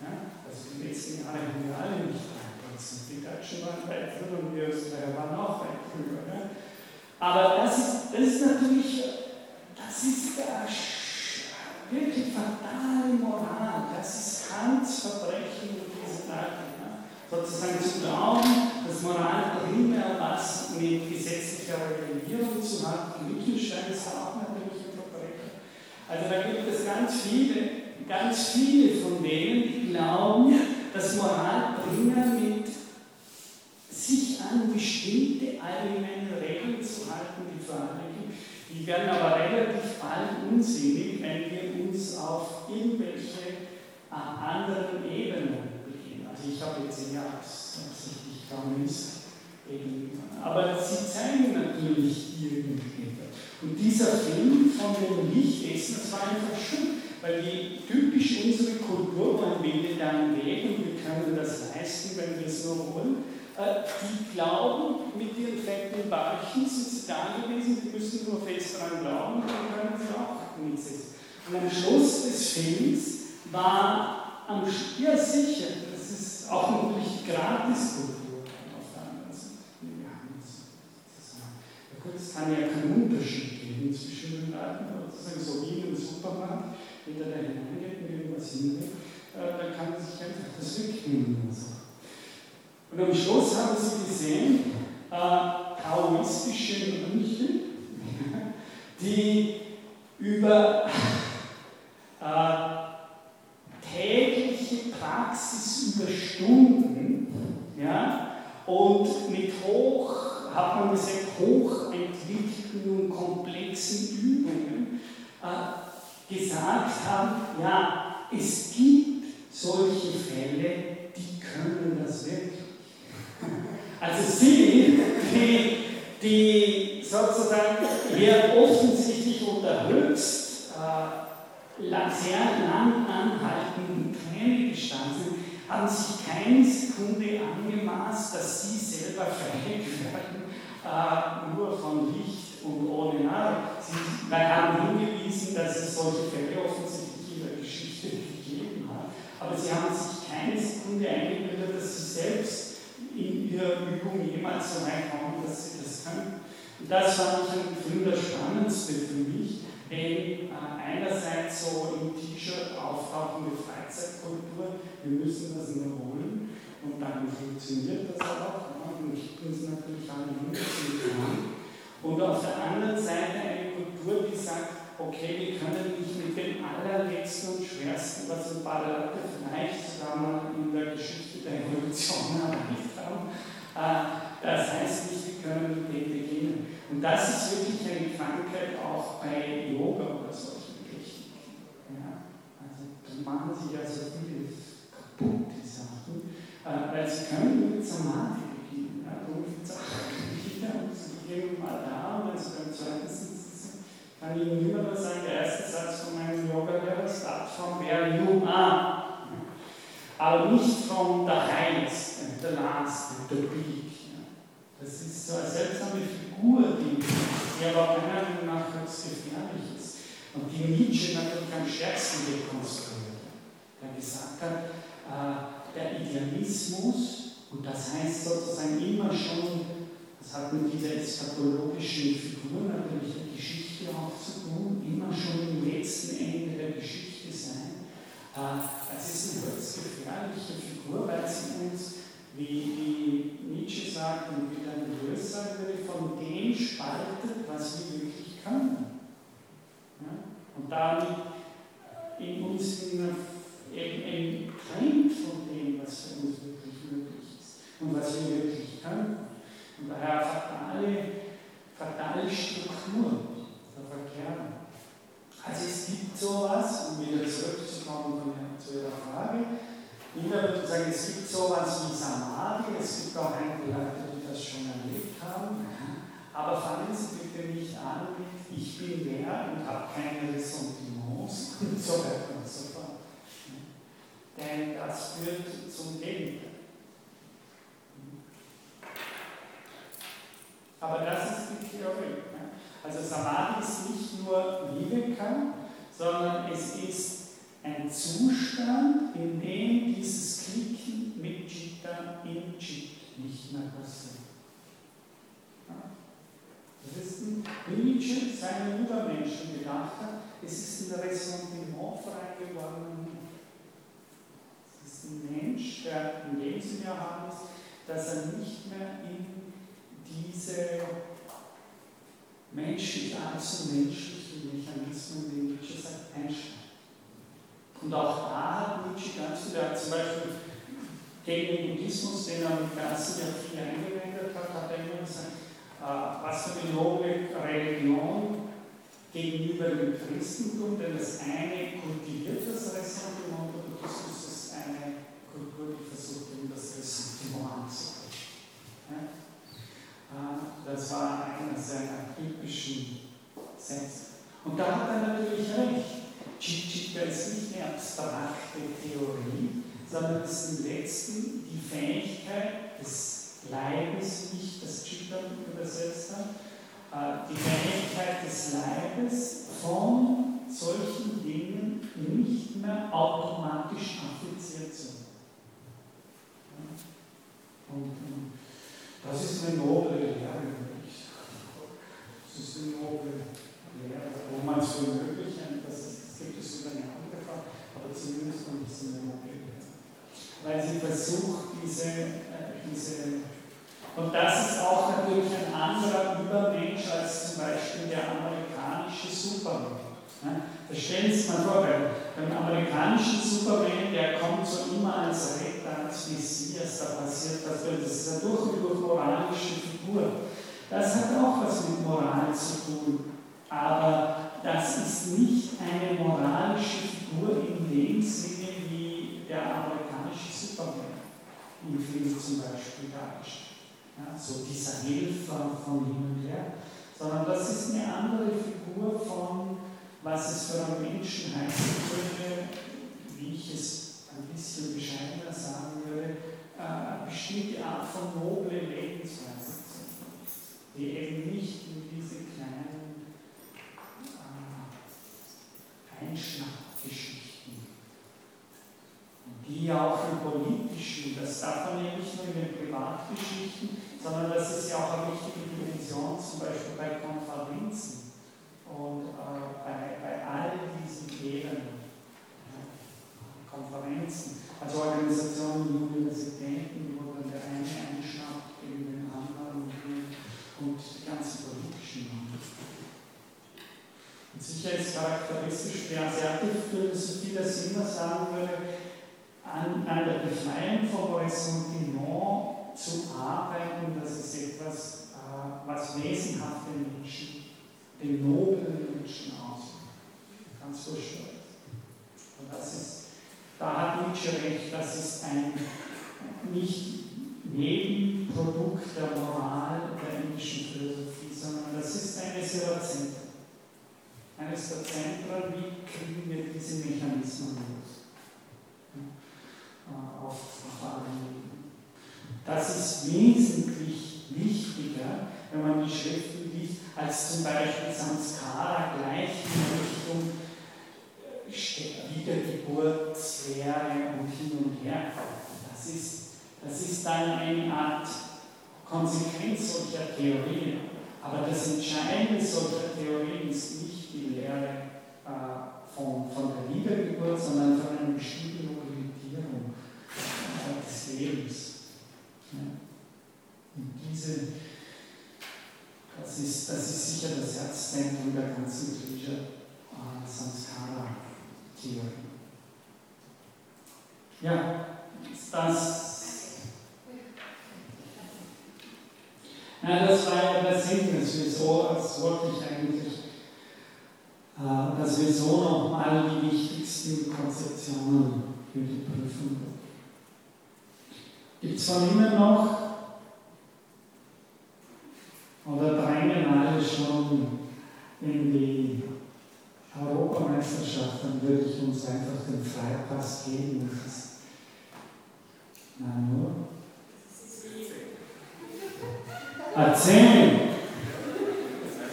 C: Ja? Also die letzten Jahre haben wir alle nicht 3%. Die Deutschen waren weit früher und die Österreicher waren auch weit früher. Ja? Aber das ist, das ist natürlich, das ist wirklich fatale Moral. Das ist Kants Verbrechen in diesen Leuten. Ja? Sozusagen zu glauben, dass Moral primär was mit gesetzlicher Regulierung zu hat. Wittgenstein ist auch natürlich ein Verbrecher. Also da gibt es ganz viele ganz viele von denen, die glauben, dass Moral primär mit sich an bestimmte allgemeine Regeln zu halten, die gibt. Die werden aber relativ bald unsinnig, wenn wir uns auf irgendwelche anderen Ebenen begeben. Also ich habe jetzt ja absichtlich Kommunist eben, aber sie zeigen natürlich irgendetwas. Und dieser Film von dem Lichtessen, das war einfach schön weil die typisch unsere Kultur, man wählt einen Weg und wir können das leisten, wenn wir es nur wollen, äh, die glauben, mit ihren fetten Bärchen sind sie da gewesen, die müssen nur fest daran glauben dann können sie auch mitsetzen. Und am Schluss des Films war am ja sicher, das ist auch natürlich Gratiskultur auf der anderen Seite. Es kann ja keinen Unterschied geben zwischen den Leuten, sozusagen so wie im Supermarkt wenn er da hineingeht und irgendwas hinnimmt, äh, dann kann sich einfach das wegnehmen. Und am Schluss haben Sie gesehen, äh, taoistische Mönche, die über äh, Praxis über Stunden ja, und mit hoch, hat man gesagt, hochentwickelten und komplexen Übungen äh, gesagt haben, ja, es gibt solche Fälle, die können das wirklich. Also sie, die, die sozusagen hier offensichtlich unter höchst äh, sehr lang anhaltenden Tränen gestanden haben sich keine Sekunde angemaßt, dass sie selber verhängt werden, äh, nur von Licht und ohne Nahrung. Sie haben hingewiesen, dass es solche Fälle offensichtlich in der Geschichte gegeben hat, aber sie haben sich keine Sekunde eingebildet, dass sie selbst in ihrer Übung jemals so weit kommen, dass sie das können. Und das fand ich ein Film das Spannendste für mich, denn äh, einerseits so im T-Shirt auftauchende Freizeitkultur, wir müssen das nur wollen und dann funktioniert das auch. Und bin es natürlich alle hin, und auf der anderen Seite eine Kultur, die sagt, okay, wir können nicht mit dem allerletzten und schwersten, was ein paar Leute vielleicht sogar in der Geschichte der Evolution erreicht haben. Äh, das heißt nicht, wir können mit dem beginnen. Und das ist wirklich eine Krankheit auch bei Yoga oder solchen Techniken. Ja? Also da machen sich ja so viele kaputte Sachen, äh, weil sie können mit Samadhi beginnen. Ja? Dumme Sachen irgendwann da und Sie beim zweiten sitzen, kann ich Ihnen immer sagen, der erste Satz von meinem Yoga-Lehrer start from where you are. Aber nicht from the highest and the last and the peak. Das ist so eine seltsame Figur, die, die aber meiner Meinung nach ganz gefährlich ist. Und die Nietzsche natürlich am stärksten dekonstruiert Der gesagt hat, äh, der Idealismus, und das heißt sozusagen immer schon, das hat mit dieser eskatologischen Figur natürlich der Geschichte auch zu tun, immer schon im letzten Ende der Geschichte sein. Äh, das ist eine ganz gefährliche Figur, weil sie uns wie, wie von hin her, sondern das ist eine andere Figur von, was es für einen Menschen heißen würde, wie ich es ein bisschen bescheidener sagen würde, äh, eine bestimmte Art von noble Lebensweise, die eben nicht in diese kleinen Einschnappgeschichten. Und die ja auch im Politischen, das darf man ja nicht nur in den Privatgeschichten, sondern das ist ja auch eine wichtige Dimension, zum Beispiel bei Konferenzen und äh, bei, bei all diesen. Ja, Konferenzen, also Organisationen, Universitäten, wo dann der eine einschnappt gegen den anderen und die ganzen politischen. Und sicher ist charakteristisch der asiatische Philosophie, dass sie immer sagen würde, an, an der Befreiung vom Ressentiment zu arbeiten, das ist etwas, was wesenhaft den Menschen, den noblen Menschen ausmacht. Ganz furchtbar. Und das ist, da hat Nietzsche recht, das ist ein nicht Nebenprodukt der Moral der indischen Philosophie, sondern das ist eine Serazente eines der Zentren, wie kriegen wir diese Mechanismen los? Auf, auf allen Das ist wesentlich wichtig man Schriften liest, als zum Beispiel Samskara gleich in Richtung äh, Wiedergeburt, Sphäre und hin und her. Das ist, das ist dann eine Art Konsequenz solcher Theorien. Aber das Entscheidende solcher Theorien ist nicht die Lehre äh, von, von der Wiedergeburt, sondern von einer bestimmten Orientierung äh, des Lebens. Und diese, das ist, das ist sicher das Herzzentrum der ganzen Krishna äh, Samskara-Theorie. Ja, das Ja, das war ja wir so, das wollte ich eigentlich, äh, dass wir so nochmal die wichtigsten Konzeptionen für die Prüfung Gibt es von Ihnen noch? Oder drängen alle schon in die Europameisterschaft? Dann würde ich uns einfach den Freipass geben. Nein, nur. Erzählen.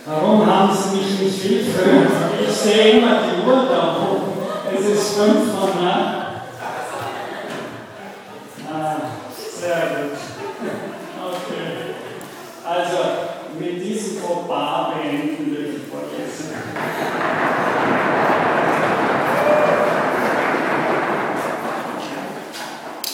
C: Warum haben Sie mich nicht viel früher? Ich sehe immer die Uhr da oben. Es ist fünf von nach. Ah, sehr gut. Okay. Also, mit diesem Fauxpas beenden